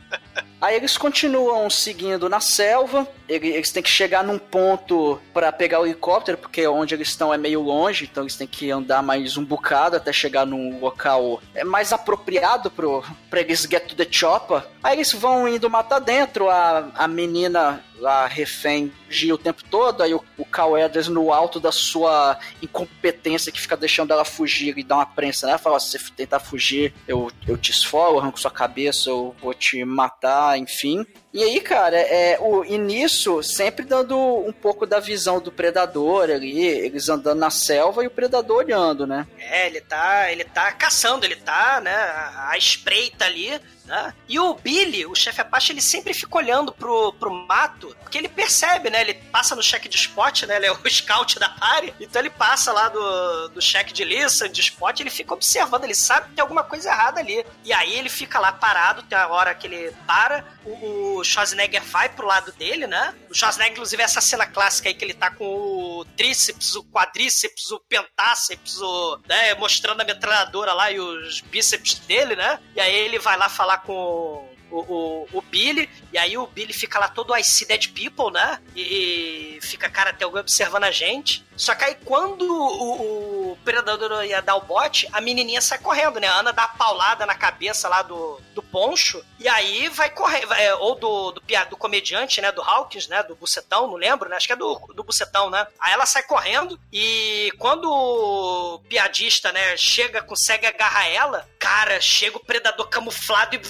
Aí eles continuam seguindo na selva. ele- Eles têm que chegar num ponto pra pegar o helicóptero, porque onde eles estão é meio longe, então eles têm que andar mais um bocado até chegar num local é mais apropriado pro, pra eles get to the chopper. Aí eles vão indo matar dentro, a, a menina lá, refém, gira o tempo todo, aí o, o Cal Edwards no alto da sua incompetência que fica deixando ela fugir e dá uma prensa, né? Fala, se você tentar fugir, eu, eu te esfolo, arranco sua cabeça, eu vou te matar, enfim. E aí, cara, é, o, nisso, sempre dando um pouco da visão do predador ali, eles andando na selva e o predador olhando, né? É, ele tá, ele tá caçando, ele tá, né, à espreita ali, né? E o Billy, o chefe Apache, ele sempre fica olhando pro, pro mato, porque ele percebe, né? Ele passa no cheque de spot, né? Ele é o scout da party, então ele passa lá do, do cheque de listen, de spot, ele fica observando, ele sabe que tem alguma coisa errada ali. E aí ele fica lá parado, tem a hora que ele para, o, o Schwarzenegger vai pro lado dele, né? O Schwarzenegger, inclusive, é essa cena clássica aí que ele tá com o tríceps, o quadríceps, o pentáceps, o, né, mostrando a metralhadora lá e os bíceps dele, né? E aí ele vai lá falar com o, o, o Billy, e aí o Billy fica lá todo I see dead people, né? E, e fica, cara, tem alguém observando a gente. Só que aí quando o, o predador ia dar o bote, a menininha sai correndo, né? A Ana dá a paulada na cabeça lá do, do poncho, e aí vai correr, vai- é, ou do, do, do comediante, né? Do Hawkins, né? Do Bucetão, não lembro, né? Acho que é do, do Bucetão, né? Aí ela sai correndo, e quando o piadista, né, chega, consegue agarrar ela, cara, chega o predador camuflado e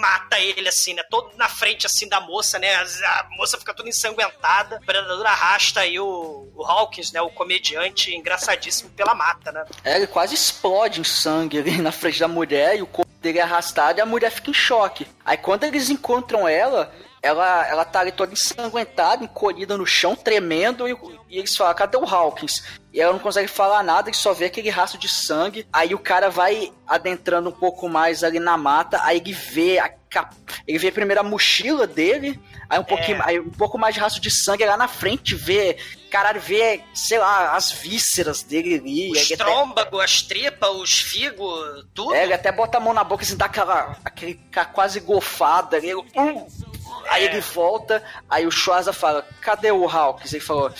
mata ele assim, né? Todo na frente assim da moça, né? A moça fica toda ensanguentada. O predador arrasta aí o, o Hawkins, né? O comediante engraçadíssimo pela mata, né? É, ele quase explode em sangue ali na frente da mulher e o corpo dele é arrastado e a mulher fica em choque. Aí quando eles encontram ela, ela, ela tá ali toda ensanguentada, encolhida no chão, tremendo, e, e eles falam, cadê o Hawkins? E ela não consegue falar nada e só vê aquele rastro de sangue. Aí o cara vai adentrando um pouco mais ali na mata, aí ele vê a cap- ele vê primeiro a mochila dele, aí um pouquinho, aí um pouco mais de rastro de sangue lá na frente, vê, caralho, vê, sei lá, as vísceras dele ali. O ele até- as tripas, os figos, tudo. é, ele até bota a mão na boca assim, dá aquela, aquele ca- quase gofada. Ele, "Uh!" Aí ele volta, aí o Schwarza fala, cadê o Hawks? Ele falou,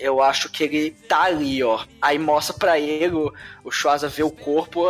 eu acho que ele tá ali, ó. Aí mostra pra ele, o, o Schwarza vê o corpo,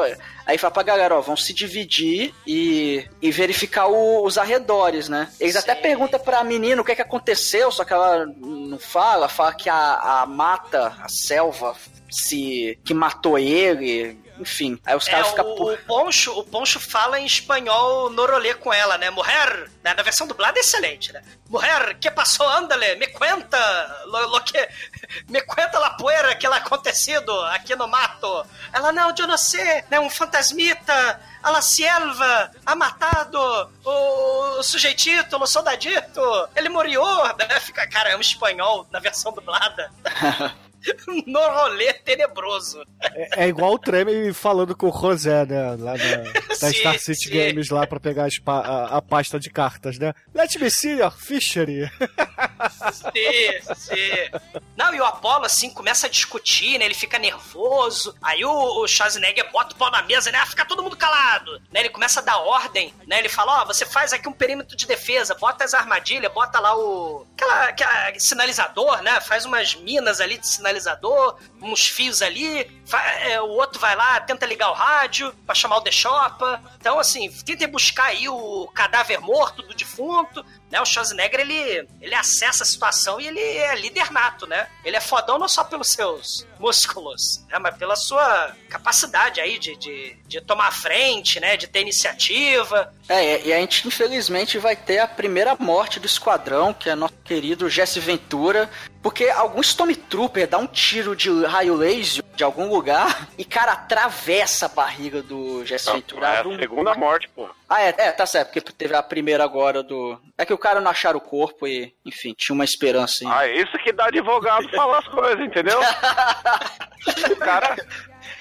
aí fala pra galera, ó, vão se dividir e, e verificar o- os arredores, né? Eles até Sim. perguntam pra menina o que é que aconteceu, só que ela não fala, fala que a, a mata, a selva, se que matou ele, enfim. Aí os É, caras ficam o, o Poncho, o Poncho fala em espanhol norolê com ela, né? Mulher, né? na versão dublada é excelente, né? Mulher, que passou, ándale, me conta, lo, lo que, me conta la poeira que ela acontecido aqui no mato. Ela, não, eu não sei, né? Um fantasmita, a la selva, ha matado o, o sujeitito, o soldadito, ele morreu, né? Fica, cara, é um espanhol na versão dublada. Norolê tenebroso. É, é igual o Treme falando com o Rosé, né? Lá na, da Sim, Star City sim. Games lá pra pegar a, a pasta de cartas, né? Let me see your fishery. Sim, sim. Não, e o Apollo, assim, começa a discutir, né? Ele fica nervoso. Aí o, o Schwarzenegger bota o pau na mesa, né? Ah, fica todo mundo calado. Né? Ele começa a dar ordem, né? Ele fala, ó, você faz aqui um perímetro de defesa, bota as armadilhas, bota lá o... Aquela, aquela sinalizador, né? Faz umas minas ali de uns fios ali. é, o outro vai lá, tenta ligar o rádio pra chamar o The Shopper. Então, assim, tentem buscar aí o cadáver morto do defunto, né? O Schwarzenegger, ele, ele acessa a situação e ele é líder nato, né? Ele é fodão não só pelos seus músculos, né? Mas pela sua capacidade aí de, de, de tomar frente, né? De ter iniciativa. É, e a gente infelizmente vai ter a primeira morte do esquadrão, que é nosso querido Jesse Ventura, porque algum Stormtrooper dá um tiro de raio laser de algum lugar e, cara, atravessa a barriga do Jesse Ventura. é a um- segunda morte, pô. Ah, é, é, tá certo, porque teve a primeira agora do. É que o cara não acharam o corpo e, enfim, tinha uma esperança em. Ah, é isso que dá advogado falar as coisas, entendeu? O cara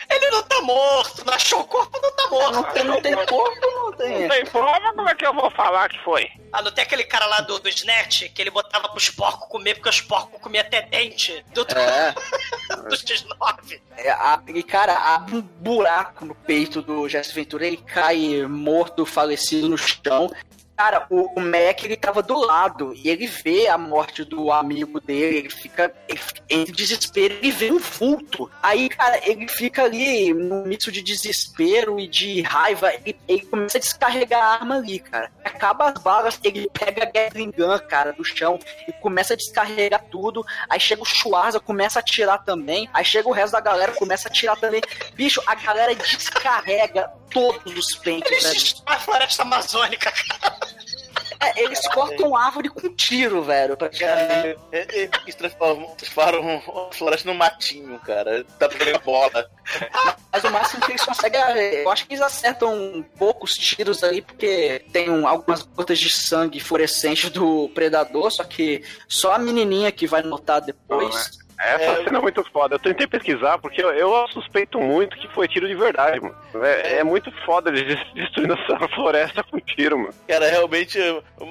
Ele não tá morto, não achou o corpo, não tá morto. Não tem, não tem corpo, não tem. não tem prova, como é que eu vou falar que foi? Ah, não tem aquele cara lá do, do Snatch que ele botava pros porcos comer, porque os porcos comiam até dente do, do, É. do X9. É, a- e, cara, abre um buraco no peito do Jesse Ventura, ele cai morto, falecido no chão. Cara, o, o Mac, ele tava do lado, e ele vê a morte do amigo dele, ele fica em desespero, ele vê um vulto. Aí, cara, ele fica ali no misto de desespero e de raiva, ele, ele começa a descarregar a arma ali, cara. Acaba as balas, ele pega a Gatling Gun, cara, do chão, e começa a descarregar tudo. Aí chega o Schwarza, começa a atirar também. Aí chega o resto da galera, começa a atirar também. Bicho, a galera descarrega todos os pentes, Eles destroem a floresta amazônica, cara. É, eles cortam árvore com tiro, velho. Pra Cara, é- é- eles transformam, transformam a floresta num matinho, cara. Tá pegando bola. Mas o máximo que eles conseguem é. Eu acho que eles acertam poucos tiros ali, porque tem um- algumas gotas de sangue fluorescente do predador, só que só a menininha que vai notar depois. Essa É. cena é muito foda. Eu tentei pesquisar porque eu, eu suspeito muito que foi tiro de verdade, mano. É, é muito foda eles des- destruindo essa floresta com tiro, mano. Cara, realmente,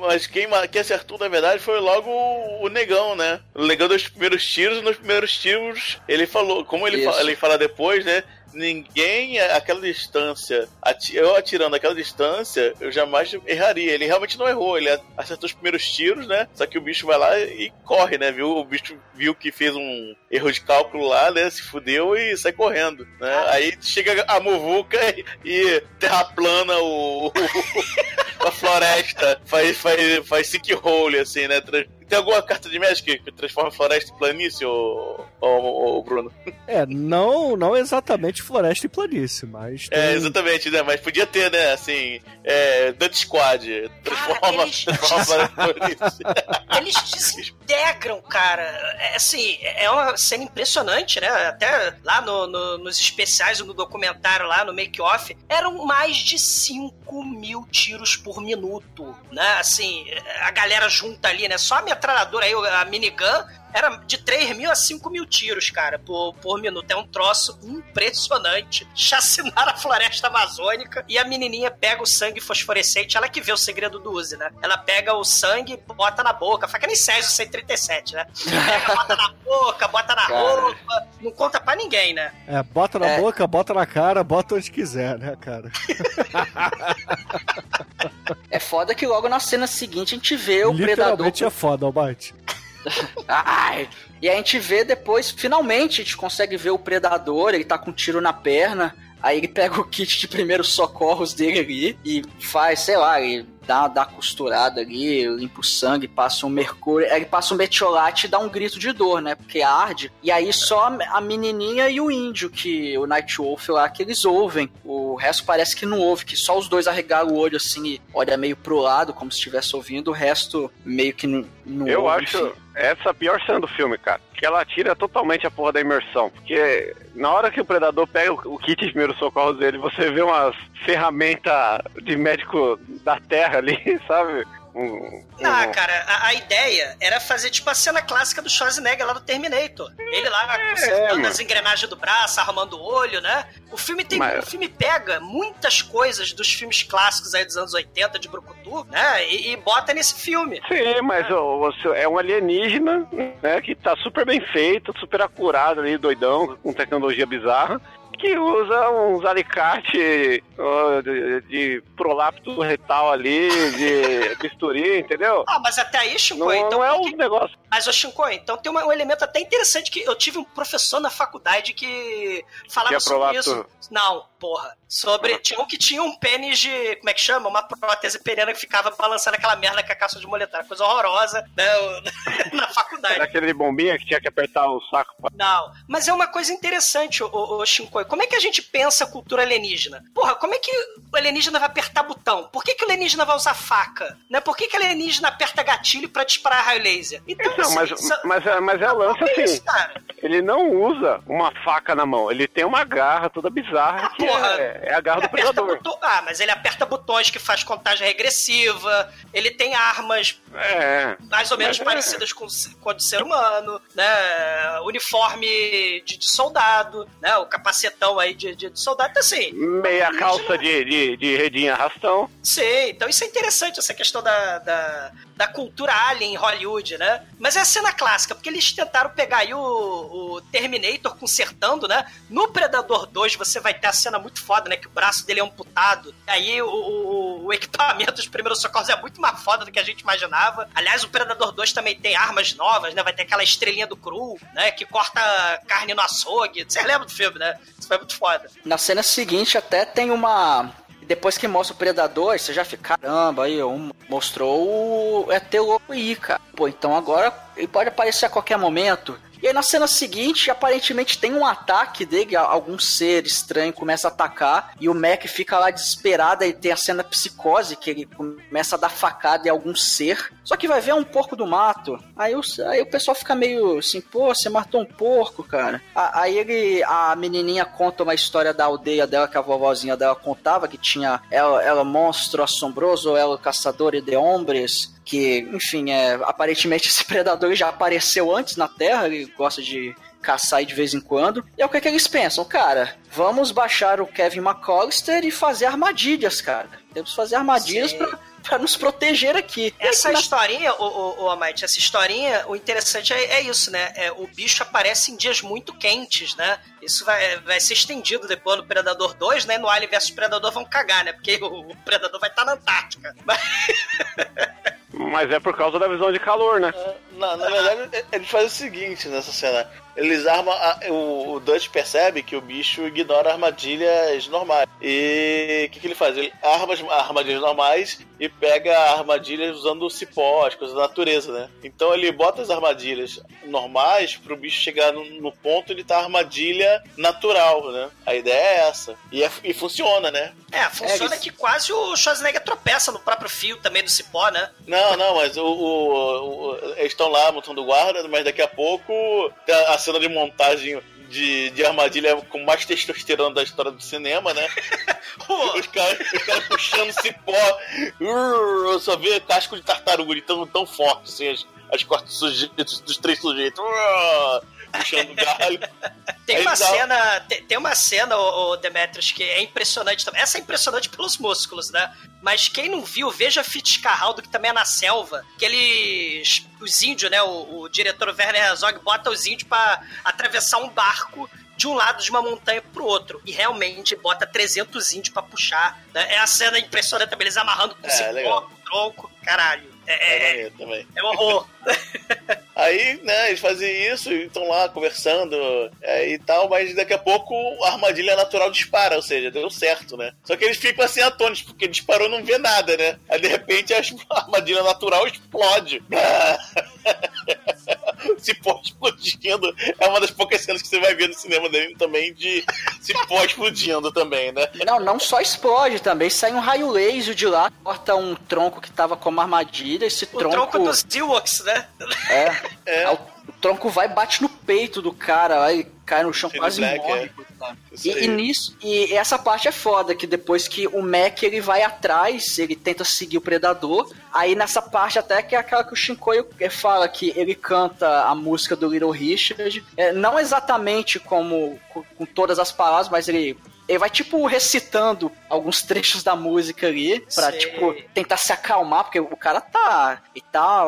mas quem, quem acertou, na verdade, foi logo o, negão, né? O negão dos primeiros tiros, nos primeiros tiros, ele falou, como ele, fa- ele fala depois, né? Ninguém, aquela distância, ati- eu atirando aquela distância, eu jamais erraria. Ele realmente não errou, ele acertou os primeiros tiros, né? Só que o bicho vai lá e corre, né? Viu? O bicho viu que fez um erro de cálculo lá, né? Se fudeu e sai correndo, né? Aí chega a muvuca e, e terraplana o, a floresta, faz, faz, faz sick hole, assim, né? Tem alguma carta de Magic que transforma a floresta em planície, ô, ô, ô, Bruno? É, não, não exatamente floresta e planície, mas. É, tem- exatamente, né? Mas podia ter, né? Assim, é, Dante Squad, transforma, eles- transforma a floresta em planície. Eles desintegram, cara, é assim, é uma cena impressionante, né? Até lá no, no- nos especiais, no documentário lá, no make-off, eram mais de 5 mil tiros por minuto, né? Assim, a galera junta ali, né? Só a metralhadora aí, a minigun, era de 3 mil a 5 mil tiros, cara, por, por minuto. É um troço impressionante. Chacinaram a floresta amazônica e a menininha pega o sangue fosforescente, ela que vê o segredo do Uzi, né? Ela pega o sangue, bota na boca, faz que nem Césio 137, né? Pega, bota na boca, bota na Cara. roupa, não conta pra ninguém, né? É, bota na É. boca, bota na cara, bota onde quiser, né, cara? É foda que logo na cena seguinte a gente vê o predador. Literalmente é foda, Almighty. Ai! E a gente vê depois, finalmente, a gente consegue ver o predador, ele tá com um tiro na perna. Aí ele pega o kit de primeiros socorros dele ali e faz, sei lá, ele dá, dá costurada ali, limpa o sangue, passa um mercúrio. Ele passa um metiolate e dá um grito de dor, né? Porque arde. E aí só a menininha e o índio, que o Nightwolf lá, que eles ouvem. O resto parece que não ouve, que só os dois arregaram o olho assim e olha meio pro lado, como se estivesse ouvindo. O resto meio que não, não Eu ouve, acho enfim. essa a pior cena do filme, cara. Que ela tira totalmente a porra da imersão. Porque na hora que o predador pega o kit de primeiros socorros dele, você vê umas ferramentas de médico da terra ali, sabe? Um, Ah, um- cara, a, a ideia era fazer tipo a cena clássica do Schwarzenegger lá do Terminator. Ele lá consertando mano. as engrenagens do braço, arrumando o olho, né? O filme tem. Mas- O filme pega muitas coisas dos filmes clássicos aí dos anos 80 de Brucutu, né? E, e bota nesse filme. Sim, mas é um alienígena, né, que tá super bem feito, super acurado ali, doidão, com tecnologia bizarra, que usa uns alicates ó, de, de prolapso retal ali, de bisturi, entendeu? Ah, mas até aí, Chico, Não, então. não é um que- negócio. Mas, ô Shinko, então tem um elemento até interessante que eu tive um professor na faculdade que falava Tinha sobre prolapso? isso. Não, porra. Sobre. Tinha um que tinha um pênis de. Como é que chama? Uma prótese peniana que ficava balançando aquela merda com a calça de moletar. Coisa horrorosa, né? na faculdade. Era aquele bombinha que tinha que apertar o saco pra... Não, mas é uma coisa interessante, o, o, Shinkoi. Como é que a gente pensa a cultura alienígena? Porra, como é que o alienígena vai apertar botão? Por que, que o alienígena vai usar faca? Né? Por que, que o alienígena aperta gatilho pra disparar raio laser? Então, Não, assim, mas, isso- mas, é- mas é lance que é assim, isso, cara? ele não usa uma faca na mão, ele tem uma garra toda bizarra que porra. é, é a garra do Ele aperta predador. botão- Ah, mas ele aperta botões que faz contagem regressiva, ele tem armas É, mais ou menos é. parecidas com, com a do ser humano, né? Uniforme de, de soldado, né? O capacetão aí de, de, de soldado, então, assim. meia calça de, de, de redinha arrastão. Sim, então isso é interessante, essa questão da, da, da cultura alien em Hollywood, né? Mas é a cena clássica, porque eles tentaram pegar aí o, o Terminator consertando, né? No Predador 2 você vai ter a cena muito foda, né? Que o braço dele é amputado. Aí o, o, o equipamento dos primeiros socorros é muito mais foda do que a gente imaginava. Aliás, o Predador 2 também tem armas novas, né? Vai ter aquela estrelinha do cru, né? Que corta carne no açougue. Você lembra do filme, né? Isso foi muito foda. Na cena seguinte até tem uma. Depois que mostra o predador, você já fica, caramba, aí mostrou o ET louco aí, cara. Pô, então agora ele pode aparecer a qualquer momento. E aí na cena seguinte, aparentemente tem um ataque dele, algum ser estranho começa a atacar, e o Mac fica lá desesperado, e tem a cena psicose, que ele começa a dar facada em algum ser. Só que vai ver é um porco do mato. Aí o, aí o pessoal fica meio assim, pô, você matou um porco, cara. Aí ele, a menininha conta uma história da aldeia dela que a vovozinha dela contava, que tinha ela, ela monstro assombroso, ela caçador de hombres, que, enfim, é, aparentemente esse predador já apareceu antes na Terra, ele gosta de caçar de vez em quando. E é o que, é que eles pensam? Cara, vamos baixar o Kevin McCallister e fazer armadilhas, cara. Temos que fazer armadilhas Sim. Pra, pra nos proteger aqui. Essa na- historinha, o, o, o Amite, essa historinha, o interessante é, é isso, né? É, o bicho aparece em dias muito quentes, né? Isso vai, vai ser estendido depois no Predador 2, né? No Alien vs Predador vão cagar, né? Porque o, o Predador vai estar na Antártica. Mas, Mas é por causa da visão de calor, né? Na, na verdade, eles fazem o seguinte nessa cena. Eles armam. a- o, o Dutch percebe que o bicho ignora armadilhas normais. E o que, que ele faz? Ele arma as armadilhas normais e pega armadilhas usando o cipó, as coisas da natureza, né? Então ele bota as armadilhas normais pro bicho chegar no, no ponto de estar armadilha natural, né? A ideia é essa. E, é- e funciona, né? é, funciona isso. que quase o Schwarzenegger tropeça no próprio fio também do cipó, né? Não, não, mas o, o- o- eles estão lá montando guarda, mas daqui a pouco a a cena de montagem de, de armadilha com mais testosterona da história do cinema, né? Os caras os caras puxando cipó. Urr, Eu só vê casco de tartaruga de tão, tão forte, assim, as, as dos, sujeitos, dos três sujeitos. Urr, Puxando galho. Tem Aí uma dá- cena, tem, tem uma cena, o, o Demetrius, que é impressionante também. Essa é impressionante pelos músculos, né? Mas quem não viu, veja Fitzcarraldo, que também é na selva, que eles. Os índios, né? O, o diretor Werner Herzog bota os índios pra atravessar um barco de um lado de uma montanha pro outro. E realmente bota 300 índios pra puxar. Né? É a cena impressionante também, eles amarrando com É, cipó, tronco. Caralho. É É, é, é um horror. Aí, né, eles fazem isso e estão lá conversando é, e tal, mas daqui a pouco a armadilha natural dispara, ou seja, deu certo, né? Só que eles ficam assim atônitos, porque disparou não vê nada, né? Aí de repente a armadilha natural explode. Cipó explodindo. É uma das poucas cenas que você vai ver no cinema dele também de cipó explodindo também, né? Não, não só explode também, sai um raio laser de lá, corta um tronco que tava como armadilha, esse O tronco... tronco dos Ewoks, né? É, É. O tronco vai e bate no peito do cara, aí cai no chão, Shane quase Black, morre. é. Isso E, e nisso, e essa parte é foda, que depois que o Mac ele vai atrás, ele tenta seguir o predador. Aí nessa parte até que é aquela que o Shinkoio eh, fala que ele canta a música do Little Richard, é, não exatamente como com, com todas as palavras, mas ele ele vai, tipo, recitando alguns trechos da música ali, pra, Sei. tipo, tentar se acalmar, porque o cara tá. E tá.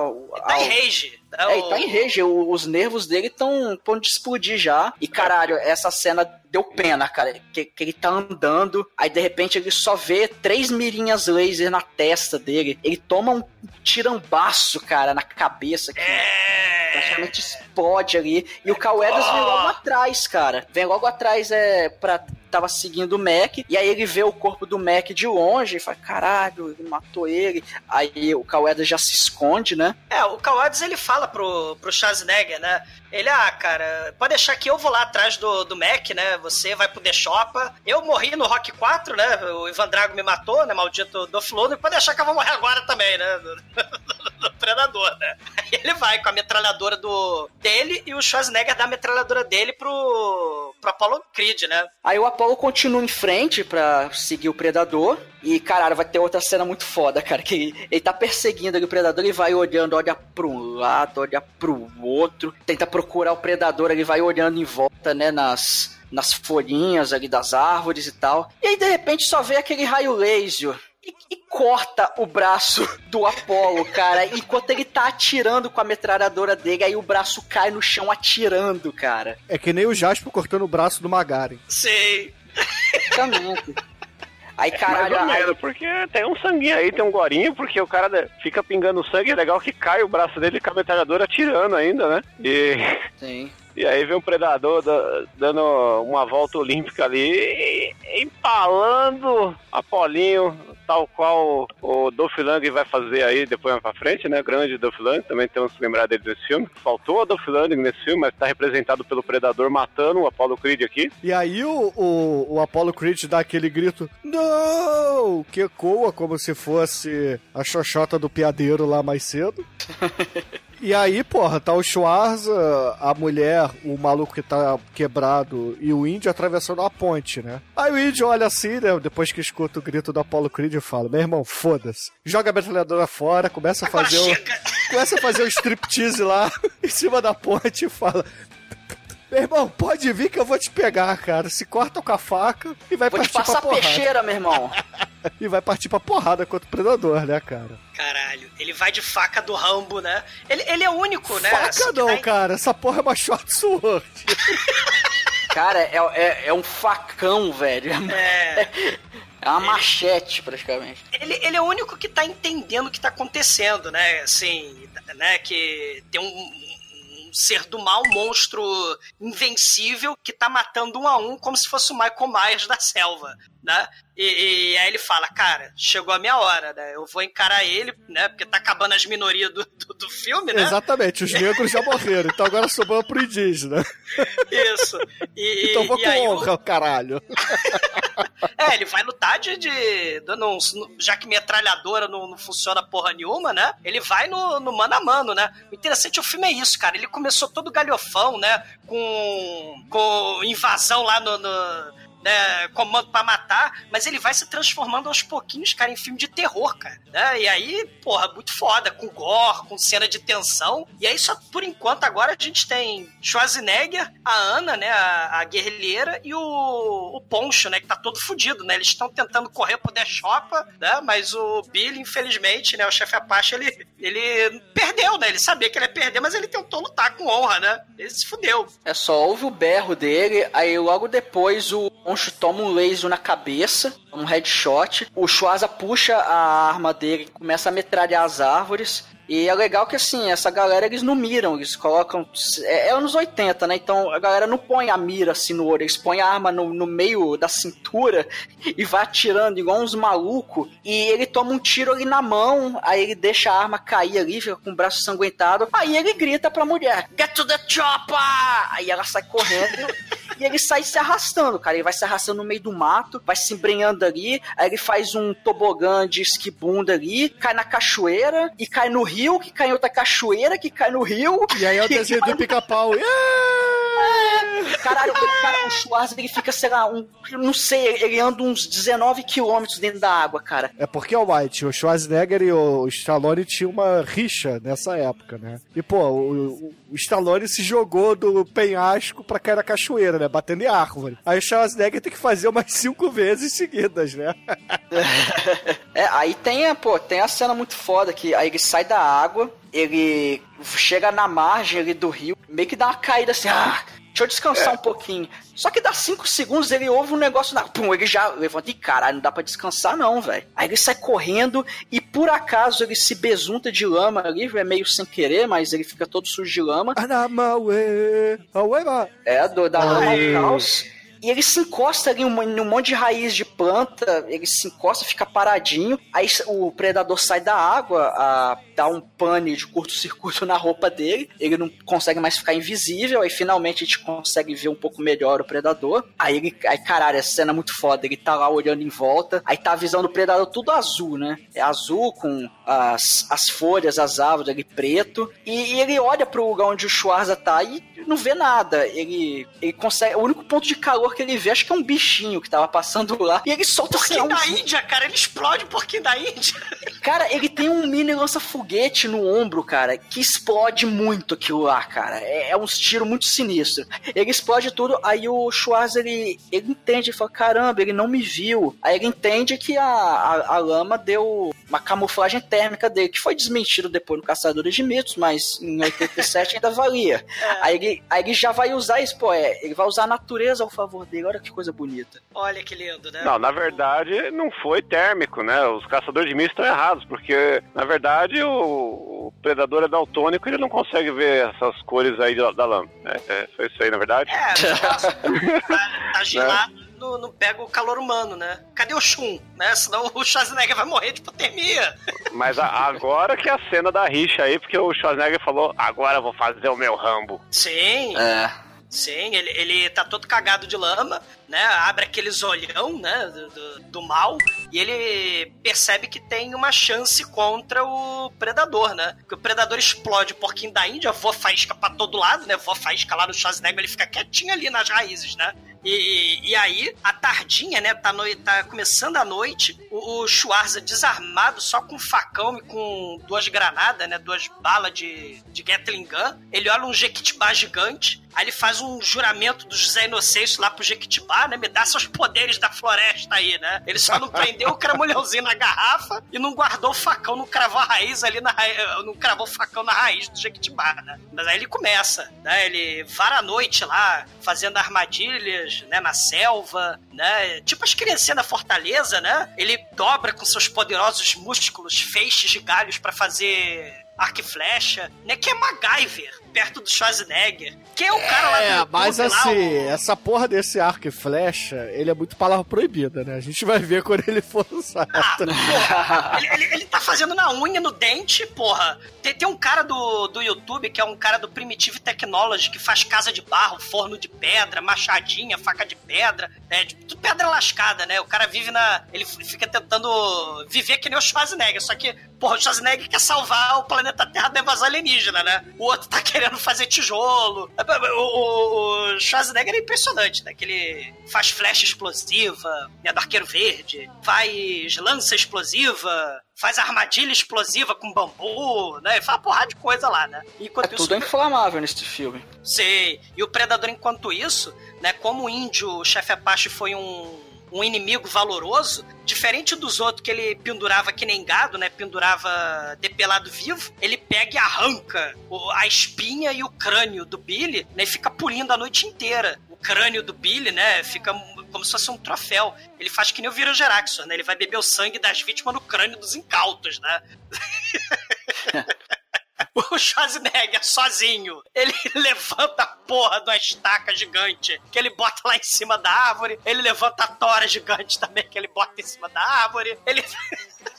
Tá em rage. né? É, O- ele tá em rage, os nervos dele estão ponto de explodir já. E caralho, essa cena deu pena, cara. Que, que ele tá andando, aí de repente ele só vê três mirinhas laser na testa dele. Ele toma um tirambaço, cara, na cabeça. Que É. praticamente explode ali. E o Cal vem logo atrás, cara. Vem logo atrás, é, pra. Tava seguindo o Mac, e aí ele vê o corpo do Mac de longe e fala: caralho, ele matou ele. Aí o Cal Edwards já se esconde, né? É, o Kawadis ele fala pro, pro Schwarzenegger, né? Ele, ah, cara, pode deixar que eu vou lá atrás do, do Mac, né? Você vai pro The Shopa. Eu morri no Rock 4, né? O Ivan Drago me matou, né? Maldito do Flono. Pode deixar que eu vou morrer agora também, né? Do, do Predador, né? Aí ele vai com a metralhadora do, dele e o Schwarzenegger dá a metralhadora dele pro, pro Apollo Creed, né? Aí o Apollo continua em frente pra seguir o Predador. E, caralho, vai ter outra cena muito foda, cara. Que ele, ele tá perseguindo ali o Predador e vai olhando, olha pro um lado, olha pro outro. Tenta procurar o Predador, ele vai olhando em volta, né, nas, nas folhinhas ali das árvores e tal. E aí, de repente, só vê aquele raio laser. E, e corta o braço do Apollo, cara. Enquanto ele tá atirando com a metralhadora dele, aí o braço cai no chão atirando, cara. É que nem o Jasper cortando o braço do Magaren. Sei. Exatamente. Aí, Mais caralho, ou aí, menos, porque tem um sanguinho aí, tem um gorinho, porque o cara fica pingando sangue, é legal que cai o braço dele com a metralhadora atirando ainda, né? E, sim. E aí vem um predador da- dando uma volta olímpica ali, e- empalando Apolinho, tal qual o Dolph Lundgren vai fazer aí depois mais pra frente, né? Grande Dolph Lundgren, também temos que lembrar dele nesse filme. Faltou o Dolph Lundgren nesse filme, mas tá representado pelo Predador matando o Apollo Creed aqui. E aí o, o, o Apollo Creed dá aquele grito, não! Que ecoa como se fosse a xoxota do piadeiro lá mais cedo. E aí, porra, tá o Schwarza, a mulher, o maluco que tá quebrado e o índio atravessando a ponte, né? Aí o índio olha assim, né? Depois que escuta o grito do Apollo Creed e fala: Meu irmão, foda-se. Joga a metralhadora fora, começa a Agora fazer o, chega. começa a fazer o striptease lá em cima da ponte e fala. Meu irmão, pode vir que eu vou te pegar, cara. Se corta com a faca e vai Vou te partir passar pra porrada. peixeira, meu irmão. E vai partir pra porrada contra o predador, né, cara? Caralho, ele vai de faca do Rambo, né? Ele, ele é o único, né? assim, Faca que não, tá em- cara. Essa porra é uma short sword. Cara, é, é, é um facão, velho. É, É uma machete, praticamente. ele, ele é o único que tá entendendo o que tá acontecendo, né? Assim, né? Que tem um, ser do mal, um monstro invencível que tá matando um a um como se fosse o Michael Myers da selva, né? E, e aí ele fala, cara, chegou a minha hora, né? Eu vou encarar ele, né? Porque tá acabando as minorias do, do, do filme, né? Exatamente, os negros já morreram, então agora sobrou pro indígena. Isso. E, Então vou e com aí o- honra, caralho. É, ele vai lutar de. de no- já que metralhadora não, não funciona porra nenhuma, né? Ele vai no, no mano a mano, né? O interessante do filme é isso, cara. Ele começou todo galhofão, né? Com. com invasão lá no. no- né, comando pra matar, mas ele vai se transformando aos pouquinhos, cara, em filme de terror, cara. Né? E aí, porra, muito foda, com gore, com cena de tensão. E aí, só por enquanto, agora a gente tem Schwarzenegger, a Ana, né, a, a guerrilheira, e o, o Poncho, né, que tá todo fudido, né? Eles estão tentando correr pro The né? Mas o Billy, infelizmente, né, o chefe Apache, ele, ele perdeu, né? Ele sabia que ele ia perder, mas ele tentou lutar com honra, né? Ele se fudeu. É só ouve o berro dele, aí logo depois o Monstro toma um laser na cabeça, um headshot. O Schwarza puxa a arma dele, começa a metralhar as árvores. E é legal que assim, essa galera eles não miram, eles colocam. É, é anos 80, né? Então a galera não põe a mira assim no olho, eles põem a arma no, no meio da cintura e vai atirando igual uns malucos. E ele toma um tiro ali na mão, aí ele deixa a arma cair ali, fica com o braço sanguentado. Aí ele grita pra mulher: Get to the chopper! Aí ela sai correndo. E ele sai se arrastando, cara. Ele vai se arrastando no meio do mato, vai se embrenhando ali. Aí ele faz um tobogã de esquibunda ali, cai na cachoeira e cai no rio, que cai em outra cachoeira, que cai no rio. E aí é o desenho do pica-pau. Yeah! Caralho, o cara, o Schwarzenegger fica, sei lá, um, não sei, ele anda uns 19 quilômetros dentro da água, cara. É porque o White, o Schwarzenegger e o Stallone tinham uma rixa nessa época, né? E, pô, o, o Stallone se jogou do penhasco pra cair na cachoeira, né? Batendo em árvore. Aí o Schwarzenegger tem que fazer umas cinco vezes seguidas, né? É, aí tem, pô, tem a cena muito foda que aí ele sai da água, ele chega na margem ali do rio, meio que dá uma caída assim, ah, deixa eu descansar um pouquinho. Só que dá cinco segundos, ele ouve um negócio na. Pum, ele já levanta e caralho, não dá pra descansar, não, velho. Aí ele sai correndo e por acaso ele se besunta de lama ali, é meio sem querer, mas ele fica todo sujo de lama. É, do, da lama ao caos. E ele se encosta ali em um, em um monte de raiz de planta, ele se encosta, fica paradinho. Aí o predador sai da água, a, dá um pane de curto-circuito na roupa dele. Ele não consegue mais ficar invisível. Aí finalmente a gente consegue ver um pouco melhor o predador. Aí ele, aí caralho, essa cena é muito foda. Ele tá lá olhando em volta. Aí tá a visão do predador tudo azul, né? É azul com as, as folhas, as árvores ali preto. E, e ele olha pro lugar onde o Schwarza tá e não vê nada. Ele, ele consegue. O único ponto de calor que ele vê, acho que é um bichinho que tava passando lá. E ele solta sei lá, Porquinho um- da Índia, cara, ele explode o porquinho da Índia. Cara, ele tem um mini lança-foguete no ombro, cara, que explode muito aquilo lá, cara. É, é uns tiros muito sinistros. Ele explode tudo, aí o Schwarz, ele, ele entende, ele fala, caramba, ele não me viu. Aí ele entende que a, a, a lama deu uma camuflagem térmica dele, que foi desmentido depois no Caçadores de Mitos, mas em 87 ainda valia. Aí, ele, aí ele já vai usar isso, pô, é, ele vai usar a natureza ao favor dele, olha que coisa bonita. Olha que lindo, né? Não, na verdade, não foi térmico, né? Os caçadores de mitos estão errados, porque, na verdade, o, o predador é daltônico e ele não consegue ver essas cores aí da, da lama. É, é, foi isso aí, na verdade. É, no caso, tá, tá gelado, não, não pega o calor humano, né? Cadê o Shun? Né? Senão o Schwarzenegger vai morrer de hipotermia. Mas a- agora que é a cena da rixa aí, porque o Schwarzenegger falou, agora eu vou fazer o meu Rambo. Sim, É. sim, ele, ele tá todo cagado de lama, né? Abre aqueles olhão, né? Do, do, do mal. E ele percebe que tem uma chance contra o predador, né? Que o predador explode o porquinho da Índia, voa faísca pra todo lado, né? Voa faísca lá no Schwarzenegger, ele fica quietinho ali nas raízes, né? E, e aí, a tardinha, né? Tá, noi- tá começando a noite, o, o Schwarza desarmado, só com facão e com duas granadas, né? Duas balas de, de Gatling Gun. Ele olha um Jequitibá gigante, aí ele faz um juramento do José Inocêncio lá pro Jequitibá, né? Me dá seus poderes da floresta aí, né? Ele só não prendeu o cramulhãozinho na garrafa e não guardou o facão, não cravou a raiz ali na raiz, não cravou o facão na raiz do Jequitibá, né? Mas aí ele começa, né? Ele vara a noite lá, fazendo né? Na selva, né? Tipo as criancinhas da fortaleza, né? Ele dobra com seus poderosos músculos feixes de galhos pra fazer arco e flecha, né? Que é MacGyver, perto do Schwarzenegger. Que é o cara lá do É, mas lá, assim, o- essa porra desse arco e flecha, ele é muito palavra proibida, né? A gente vai ver quando ele for usado. Ah, porra, ele, ele- ele tá fazendo na unha, no dente, porra. Tem, tem um cara do, do YouTube que é um cara do Primitive Technology que faz casa de barro, forno de pedra, machadinha, faca de pedra, é, de, tudo pedra lascada, né? O cara vive na. Ele fica tentando viver que nem o Schwarzenegger, só que, porra, o Schwarzenegger quer salvar o planeta Terra da invasão alienígena, né? O outro tá querendo fazer tijolo. O, o- o Schwarzenegger é impressionante, né? Que ele faz flecha explosiva, né? Do arqueiro verde, faz lança explosiva, faz armadilha explosiva com bambu, né? Faz uma porrada de coisa lá, né? É tudo inflamável nesse filme. Sei. E o Predador, enquanto isso, né, como o índio, o chefe Apache foi um, um inimigo valoroso, diferente dos outros que ele pendurava que nem gado, né, pendurava depelado vivo, ele pega e arranca a espinha e o crânio do Billy, né, e fica pulindo a noite inteira. O crânio do Billy, né, fica como se fosse um troféu. Ele faz que nem o Virogeraxor, né, ele vai beber o sangue das vítimas no crânio dos incautos, né. O Schwarzenegger sozinho, ele levanta a porra de uma estaca gigante que ele bota lá em cima da árvore. Ele levanta a tora gigante também que ele bota em cima da árvore. Ele.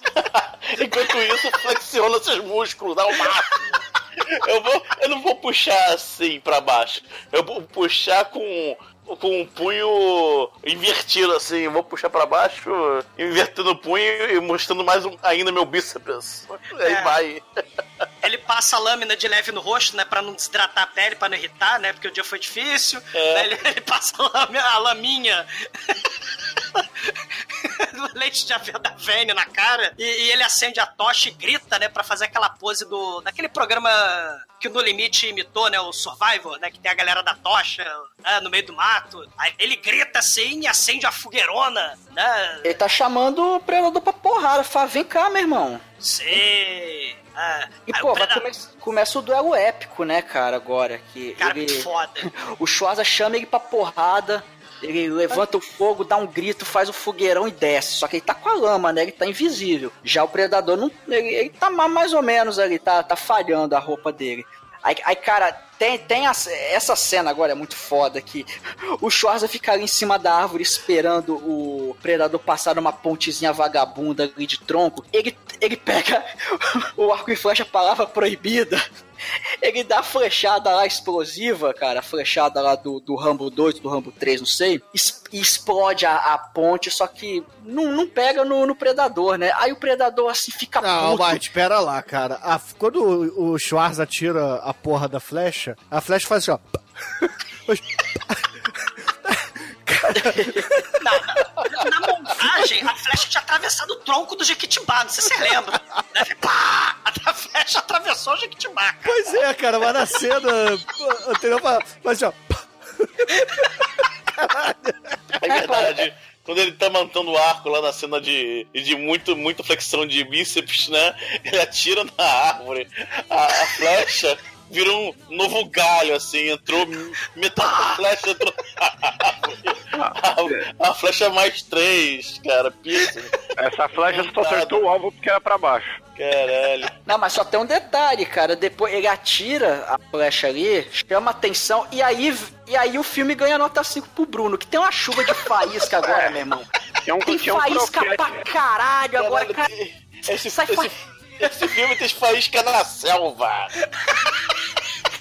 Enquanto isso, flexiona seus músculos, dá o máximo. Eu, vou, eu não vou puxar assim pra baixo. Eu vou puxar com, com um punho invertido assim. Vou puxar pra baixo, invertendo o punho e mostrando mais um, ainda meu bíceps. Aí É. vai. Ele passa a lâmina de leve no rosto, né? Pra não desidratar a pele, pra não irritar, né? Porque o dia foi difícil. É. Né, Ele, ele passa a, lâmina, a laminha. leite de avena na cara e, e ele acende a tocha e grita, né, Pra fazer aquela pose do daquele programa que o No Limite imitou, né, o Survivor, né, que tem a galera da tocha né, no meio do mato. Aí ele grita assim e acende a fogueirona, né? Ele tá chamando o predador pra porrada. Fala, vem cá, meu irmão. Sei. Ah, E, aí pô, vai predador- come- começa o duelo épico, né, cara, agora. Que Cara, ele... que foda. O Schwarza chama ele pra porrada. Ele levanta o fogo, dá um grito, faz o fogueirão e desce. Só que ele tá com a lama, né? Ele tá invisível. Já o predador não. Ele, ele tá ma- mais ou menos ali, tá, tá falhando a roupa dele. Aí, aí, cara, tem, tem a- essa cena agora é muito foda que o Schwarza fica ali em cima da árvore esperando o predador passar numa pontezinha vagabunda ali de tronco. Ele, ele pega o arco e flecha, palavra proibida. Ele dá a flechada lá explosiva, cara, a flechada lá do, do Rambo 2, do Rambo 3, não sei, e explode a, a ponte, só que não, não pega no, no predador, né? Aí o predador assim fica Não, puto. mas espera lá, cara. A- quando o, o Schwarza tira a porra da flecha, a flecha faz assim, ó. Na, na montagem, a flecha tinha atravessado o tronco do Jequitibá, não sei se você lembra. Né? Pá! A flecha atravessou o Jequitibá, cara. Pois é, cara, mas na cena anterior faz faz assim, ó. É verdade. Quando ele tá mantendo o arco lá na cena de, de muito, muita flexão de bíceps, né? Ele atira na árvore. A, a flecha vira um novo galho, assim. Entrou metade da flecha entrou. A, a flecha mais três, cara. Pisa. Essa flecha só acertou o alvo porque era pra baixo. Caralho. Não, mas só tem um detalhe, cara. Depois ele atira a flecha ali, chama atenção, e aí, e aí o filme ganha nota 5 pro Bruno, que tem uma chuva de faísca agora, meu irmão. Tinha um, Tem um faísca croquete. pra caralho agora, cara. Esse, Sai esse, esse filme tem faísca na selva.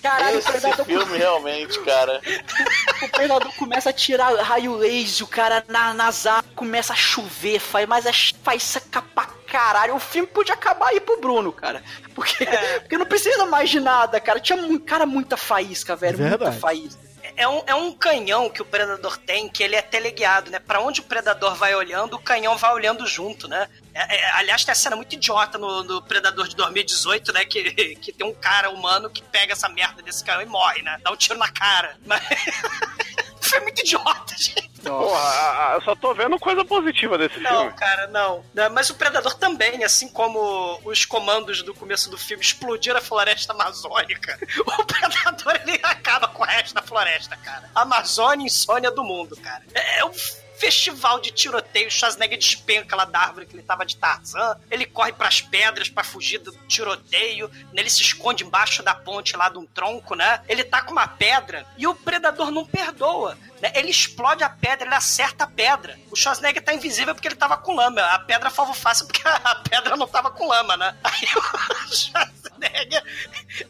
Caralho, o Esse predador, filme realmente, cara. o predador começa a tirar raio laser, o cara na, nas árvores começa a chover, faz, mas é faísca pra caralho. O filme podia acabar aí pro Bruno, cara. Porque, porque não precisa mais de nada, cara. Tinha, cara, muita faísca, velho. Muita Verdade. faísca. É um, é um canhão que o predador tem, que ele é teleguiado, né? Pra onde o predador vai olhando, o canhão vai olhando junto, né? É- é- aliás, tem a cena muito idiota no, no Predador de 2018, né? Que, que tem um cara humano que pega essa merda desse canhão e morre, né? Dá um tiro na cara. Mas... Foi muito idiota, gente. Porra, eu só tô vendo coisa positiva desse Não, filme. cara, não. Não, Mas o Predador também, assim como os comandos do começo do filme explodiram a floresta amazônica, o Predador ele acaba com o resto da floresta, cara. Amazônia insônia do mundo, cara. É, é um festival de tiroteio. Schwarzenegger despenca lá da árvore que ele tava de Tarzan. Ele corre pras pedras pra fugir do tiroteio. né? Ele se esconde embaixo da ponte lá de um tronco, né? Ele tá com uma pedra e o predador não perdoa. Né? Ele explode a pedra, ele acerta a pedra. O Schwarzenegger tá invisível porque ele tava com lama. A pedra foi fácil porque a pedra não tava com lama, né? Aí o Schwarzenegger,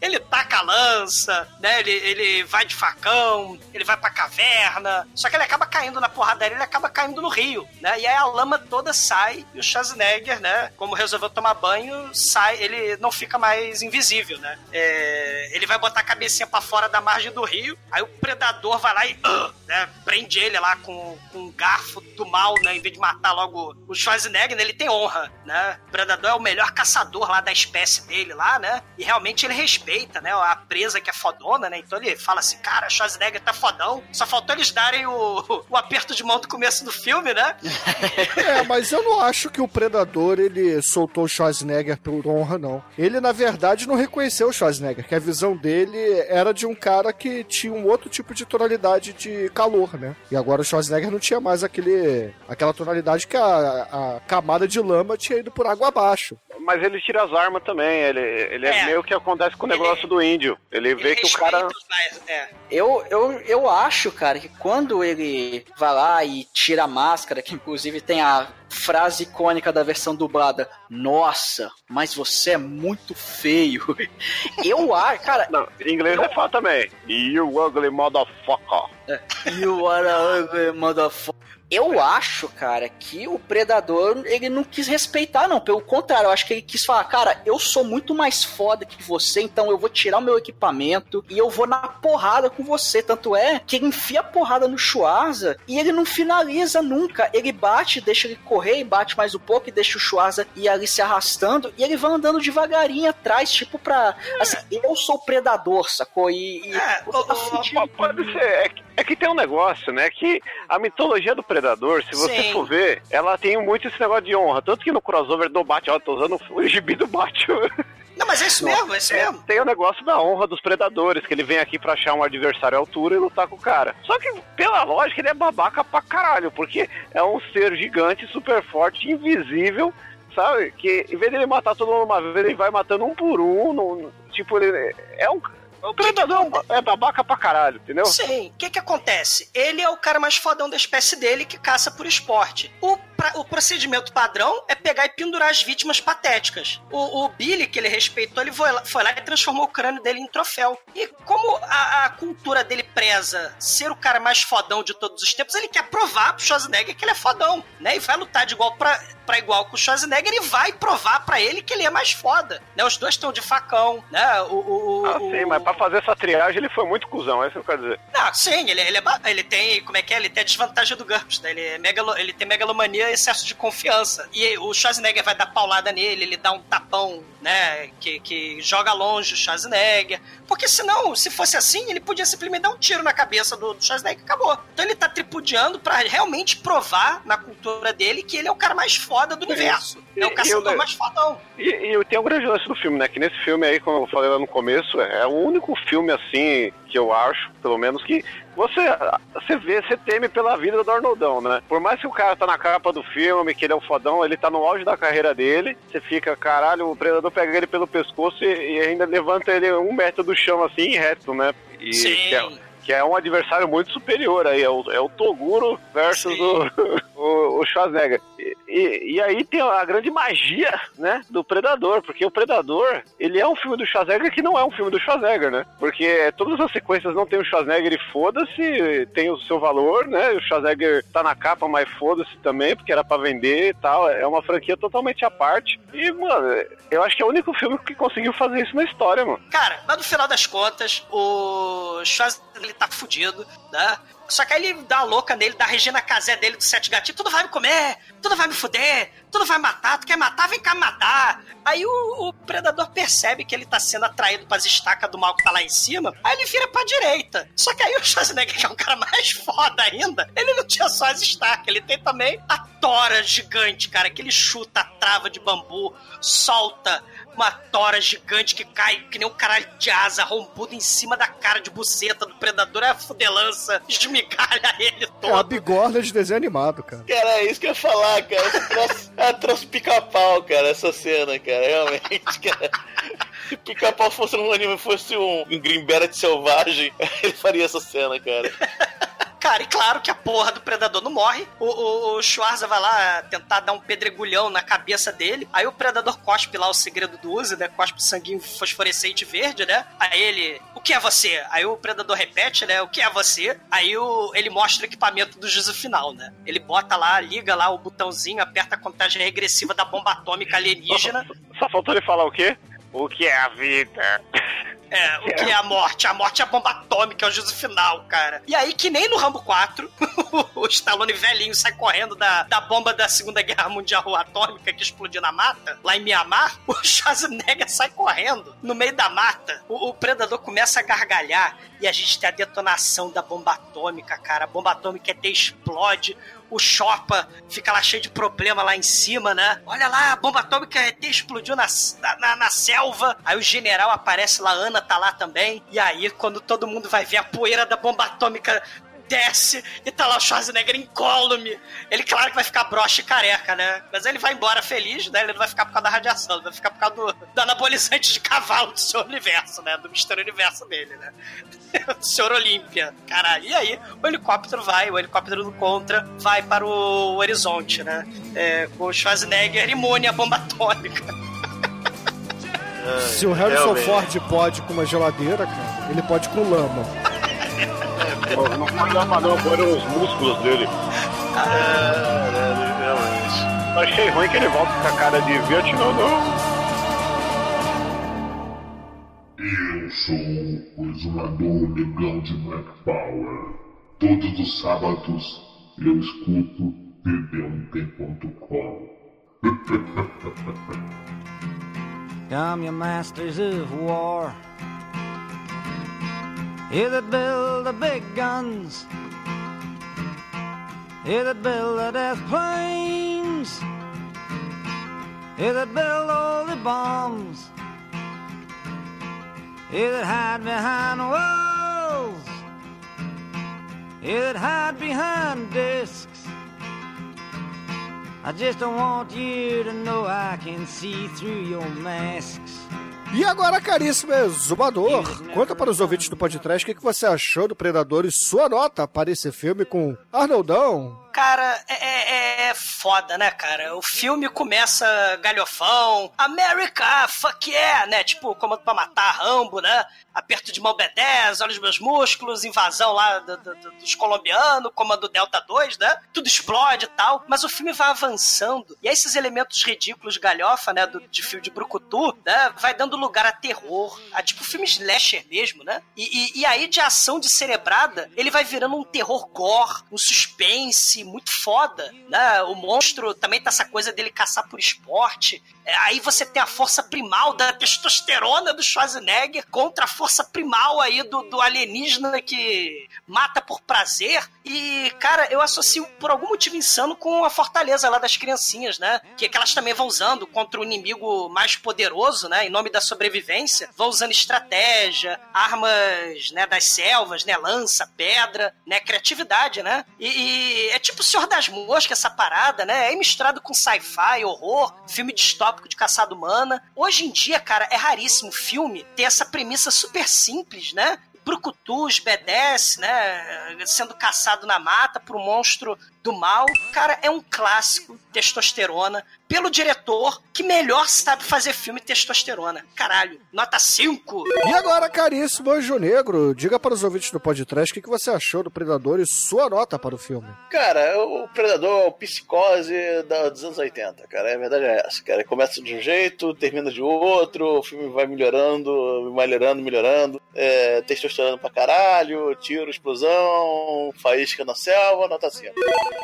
ele taca a lança, né? Ele, ele vai de facão, ele vai pra caverna. Só que ele acaba caindo na porradaria, ele acaba caindo no rio, né? E aí a lama toda sai e o Schwarzenegger, né? Como resolveu tomar banho, sai, ele não fica mais invisível, né? É, ele vai botar a cabecinha pra fora da margem do rio, aí o predador vai lá e ah, né, prende ele lá com, com um garfo do mal, né? Em vez de matar logo o Schwarzenegger, né, ele tem honra, né? O predador é o melhor caçador lá da espécie dele lá, né? E realmente ele respeita, né? A presa que é fodona, né? Então ele fala assim, cara, Schwarzenegger tá fodão. Só faltou eles darem o, o aperto de mão do começo do filme, né? É, mas eu não acho que o Predador ele soltou o Schwarzenegger por honra, não. Ele, na verdade, não reconheceu o Schwarzenegger, que a visão dele era de um cara que tinha um outro tipo de tonalidade de calor, né? E agora o Schwarzenegger não tinha mais aquele, aquela tonalidade que a, a camada de lama tinha ido por água abaixo. Mas ele tira as armas também. Ele, ele é, É. meio que acontece com o negócio do índio. Ele vê que o cara. É. Eu, eu, eu acho, cara, que quando ele vai lá e tira a máscara, que inclusive tem a frase icônica da versão dublada: Nossa, mas você é muito feio. Eu acho, cara, Não, em inglês é fala também. You ugly motherfucker. You are a ugly motherfucker. Eu acho, cara, que o Predador, ele não quis respeitar, não. Pelo contrário, eu acho que ele quis falar, cara, eu sou muito mais foda que você, então eu vou tirar o meu equipamento e eu vou na porrada com você. Tanto é que ele enfia a porrada no Schwarza e ele não finaliza nunca. Ele bate, deixa ele correr e bate mais um pouco e deixa o Schwarza ir ali se arrastando e ele vai andando devagarinho atrás, tipo pra... Assim, eu sou o Predador, sacou? E... e É, tá P- Pode ser. É que, é que tem um negócio, né? Que a mitologia do Predador, se você Sim. for ver, ela tem muito esse negócio de honra. Tanto que no crossover do Batman, ó, tô usando o gibi do Batman. Não, mas é isso mesmo, é isso É, mesmo. tem o negócio da honra dos predadores, que ele vem aqui pra achar um adversário à altura e lutar com o cara. Só que, pela lógica, ele é babaca pra caralho, porque é um ser gigante, super forte, invisível, sabe? Que em vez de ele matar todo mundo uma vez, ele vai matando um por um. não- tipo, ele é um. O predador é babaca pra caralho, entendeu? Sim, o que que acontece? Ele é o cara mais fodão da espécie dele que caça por esporte. O, pra- o procedimento padrão é pegar e pendurar as vítimas patéticas. O, o Billy, que ele respeitou, ele foi lá, foi lá e transformou o crânio dele em troféu. E como a, a cultura dele preza ser o cara mais fodão de todos os tempos, ele quer provar pro Schwarzenegger que ele é fodão, né? E vai lutar de igual pra, pra igual com o Schwarzenegger e vai provar pra ele que ele é mais foda, né? Os dois estão de facão, né? O, o, o- Ah, sim, mas pra fazer essa triagem ele foi muito cuzão, é isso que eu quero dizer. não, sim, ele, ele, é ele tem, como é que é? Ele tem a desvantagem do GURPS, né? Ele, é megalo, ele tem megalomania e excesso de confiança. E o Schwarzenegger vai dar paulada nele, ele dá um tapão, né? Que, que joga longe o Schwarzenegger. Porque senão, se fosse assim, ele podia simplesmente dar um tiro na cabeça do, do Schwarzenegger e acabou. Então ele tá tripudiando pra realmente provar na cultura dele que ele é o cara mais foda do universo. É o caçador mais fodão. E, e tem um grande lance do filme, né? Que nesse filme aí, como eu falei lá no começo, é o único filme assim que eu acho, pelo menos, que você, você vê, você teme pela vida do Arnoldão, né? Por mais que o cara tá na capa do filme, que ele é um fodão, ele tá no auge da carreira dele, você fica, caralho, o predador pega ele pelo pescoço e, e ainda levanta ele um metro do chão assim, reto, né? E Sim. que é, que é um adversário muito superior aí, é o, é o Toguro versus Sim. o, o, o Schwarzenegger. E, e, e aí tem a grande magia, né, do Predador, porque o Predador, ele é um filme do Schwarzenegger que não é um filme do Schwarzenegger, né? Porque todas as sequências não tem o Schwarzenegger e foda-se, tem o seu valor, né? O Schwarzenegger tá na capa, mas foda-se também, porque era pra vender e tal. É uma franquia totalmente à parte. E, mano, eu acho que é o único filme que conseguiu fazer isso na história, mano. Cara, mas no final das contas, o Schwarzenegger ele tá fudido, né? Só que aí ele dá a louca nele, da Regina Casé dele, do Sete Gatinhos, tudo vai me comer, tudo vai me fuder, tudo vai matar, tu quer matar, vem cá matar. Aí o, o predador percebe que ele tá sendo atraído pras estacas do mal que tá lá em cima, aí ele vira pra direita. Só que aí o Schwarzenegger, que é um cara mais foda ainda, ele não tinha só as estacas, ele tem também a tora gigante, cara, que ele chuta a trava de bambu, solta uma tora gigante que cai que nem um caralho de asa rombudo em cima da cara de buceta do predador. É a fudelança, esmigalha ele É a todo. bigorna de desenho animado, cara. Cara, é isso que eu ia falar, cara. Esse troço- É troço pica-pau, cara, essa cena, cara. Realmente, cara. Se pica-pau fosse um anime, fosse um, um Green selvagem, ele faria essa cena, cara. Cara, e claro que a porra do predador não morre. O, o, o Schwarza vai lá tentar dar um pedregulhão na cabeça dele. Aí o predador cospe lá o segredo do Uzi, né? Cospe sanguinho fosforescente verde, né? Aí ele, o que é você? Aí o predador repete, né? O que é você? Aí o, ele mostra o equipamento do juízo final, né? Ele bota lá, liga lá o botãozinho, aperta a contagem regressiva da bomba atômica alienígena. Só faltou ele falar o quê? O que é a vida? É, o que é a morte? A morte é a bomba atômica, é o juízo final, cara. E aí, que nem no Rambo 4, o Stallone velhinho sai correndo da, da bomba da Segunda Guerra Mundial atômica que explodiu na mata, lá em Mianmar, o Schwarzenegger sai correndo no meio da mata. O, o predador começa a gargalhar e a gente tem a detonação da bomba atômica, cara. A bomba atômica até explode. O Chopa fica lá cheio de problema lá em cima, né? Olha lá, a bomba atômica ET explodiu na, na, na selva. Aí o general aparece lá, Ana tá lá também. E aí, quando todo mundo vai ver a poeira da bomba atômica desce e tá lá o Schwarzenegger incólume. Ele, claro que vai ficar broxa e careca, né? Mas ele vai embora feliz, né? Ele não vai ficar por causa da radiação, ele vai ficar por causa do, do anabolizante de cavalo do seu universo, né? Do mistério universo dele, né? do senhor Olímpia. Caralho. E aí, o helicóptero vai, o helicóptero do Contra vai para o horizonte, né? É, com o Schwarzenegger imune à bomba atômica. Se o Harrison realmente. Ford pode com uma geladeira, cara, ele pode com lama. Não lama não, foram os músculos dele. Achei ruim que ele volta com a cara de Vietnã, não. Eu sou o exumador negão de Black Power. Todos os sábados eu escuto td1p.com. Come, you masters of war. You that build the big guns. You that build the death planes. You that build all the bombs. You that hide behind walls. You that hide behind discs. I just don't want you to know I can see through your masks. E agora, caríssimo exumador, conta para os ouvintes do podcast o que que você achou do Predador e sua nota para esse filme com Arnoldão. Cara, é, é- é foda, né, cara? O filme começa galhofão, America, fuck yeah, né? Tipo, comando pra matar Rambo, né? Aperto de mão B10, olha os meus músculos, invasão lá do- do- do- dos colombianos, comando Delta 2, né? Tudo explode e tal, mas o filme vai avançando. E aí esses elementos ridículos galhofa, né, do, de filme de brucutu, né? Vai dando lugar a terror, a tipo filme slasher mesmo, né? E, e- e aí de ação descerebrada, ele vai virando um terror gore, um suspense muito foda, né? O monstro também tá essa coisa dele caçar por esporte. É, aí você tem a força primal da testosterona do Schwarzenegger contra a força primal aí do, do alienígena que mata por prazer. E, cara, eu associo por algum motivo insano com a fortaleza lá das criancinhas, né? Que, que elas também vão usando contra o inimigo mais poderoso, né? Em nome da sobrevivência. Vão usando estratégia, armas, né? Das selvas, né? Lança, pedra, né? Criatividade, né? E, e é tipo o Senhor das Moscas, essa parada, né? É misturado com sci-fi, horror, filme distópico de caçada humana. Hoje em dia, cara, é raríssimo filme ter essa premissa super simples, né? Brucutus, B10, né? Sendo caçado na mata por um monstro do mal. Cara, é um clássico testosterona pelo diretor que melhor sabe fazer filme testosterona. Caralho, nota 5. E agora, caríssimo Anjo Negro, diga para os ouvintes do podcast o que que você achou do Predador e sua nota para o filme. Cara, o Predador é o psicose da- dos anos 80, cara. A verdade é essa, cara. Começa de um jeito, termina de outro, o filme vai melhorando, melhorando, melhorando. É, testosterona pra caralho, tiro, explosão, faísca na selva, nota 5.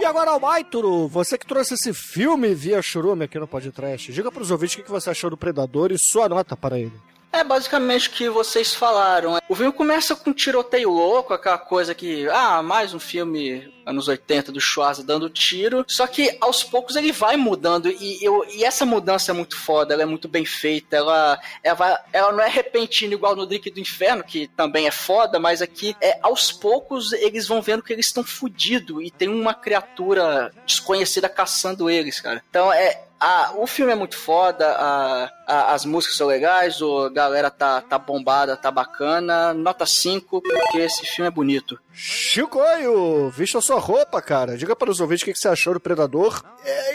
E agora, Almaituro, você que trouxe esse filme via churume aqui no podcast, diga para os ouvintes o que você achou do Predador e sua nota para ele. É basicamente o que vocês falaram. O filme começa com um tiroteio louco, aquela coisa que, ah, mais um filme anos 80 do Schwarza dando tiro. Só que aos poucos ele vai mudando e, eu, e essa mudança é muito foda, ela é muito bem feita. Ela, ela, vai- ela não é repentina igual no Drink do Inferno, que também é foda, mas aqui é aos poucos eles vão vendo que eles estão fudidos e tem uma criatura desconhecida caçando eles, cara. Então é. A, o filme é muito foda, a, a- as músicas são legais, o- a galera tá, tá bombada, tá bacana. Nota 5, porque esse filme é bonito. Chicoio, vista a sua roupa, cara. Diga para os ouvintes o que que você achou do Predador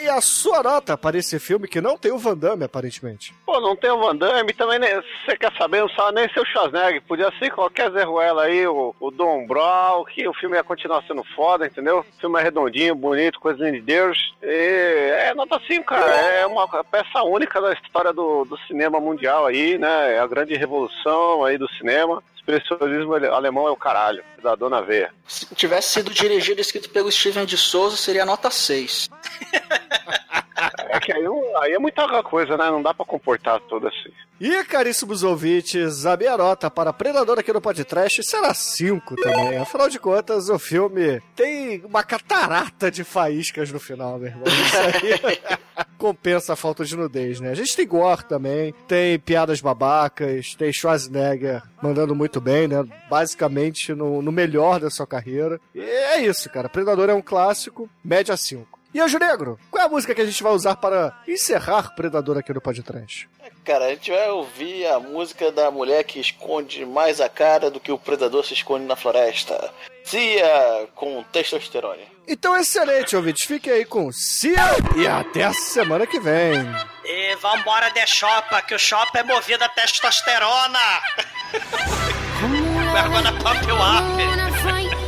e a sua nota para esse filme que não tem o Van Damme, aparentemente. Pô, não tem o Van Damme, também nem, você quer saber, não sabe nem ser o Schwarzenegger, podia ser qualquer Zé Ruela aí, o, o Dom Brown, que o filme ia continuar sendo foda, entendeu? O filme é redondinho, bonito, coisinha de Deus, e é nota 5, cara, é uma peça única da história do, do cinema mundial aí, né, é a grande revolução aí do cinema, expressionismo ale- alemão é o caralho, da dona veia. Se tivesse sido dirigido e escrito pelo Steven de Souza, seria nota 6. É que aí, aí é muita coisa, né, não dá pra comportar tudo assim. E, caríssimos ouvintes, a minha nota para Predador aqui no podcast será 5 também. Afinal de contas, o filme tem uma catarata de faíscas no final, meu irmão. Isso aí compensa a falta de nudez, né? A gente tem gore também, tem piadas babacas, tem Schwarzenegger mandando muito bem, né? Basicamente no, no melhor da sua carreira. E é isso, cara. Predador é um clássico, média 5. E Anjo Negro, qual é a música que a gente vai usar para encerrar Predador aqui no podcast? Cara, a gente vai ouvir a música da mulher que esconde mais a cara do que o predador se esconde na floresta. Cia com testosterone. Então, excelente, ouvintes. Fiquem aí com Cia e até a semana que vem. E vambora de chopa, que o chopa é movido a testosterona. We're gonna pump up.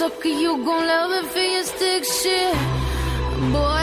Sucker, you gon' love it for your stick shit. Boy,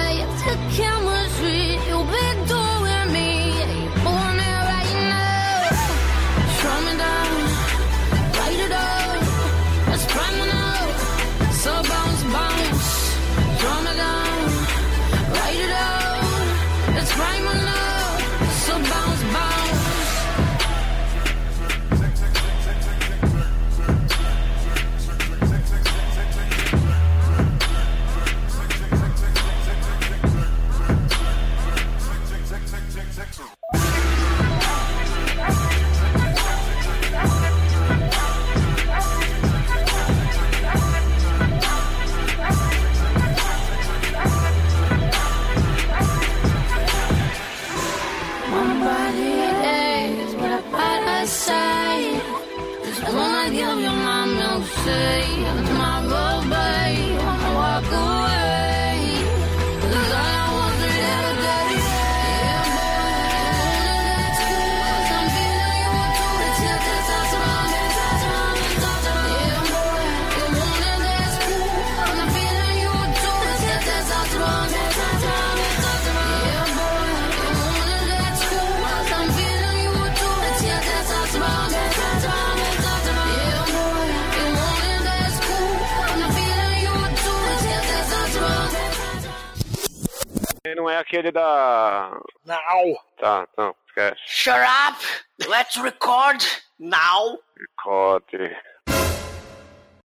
Tá, não, esquece. Shut up. Let's record now. Cote.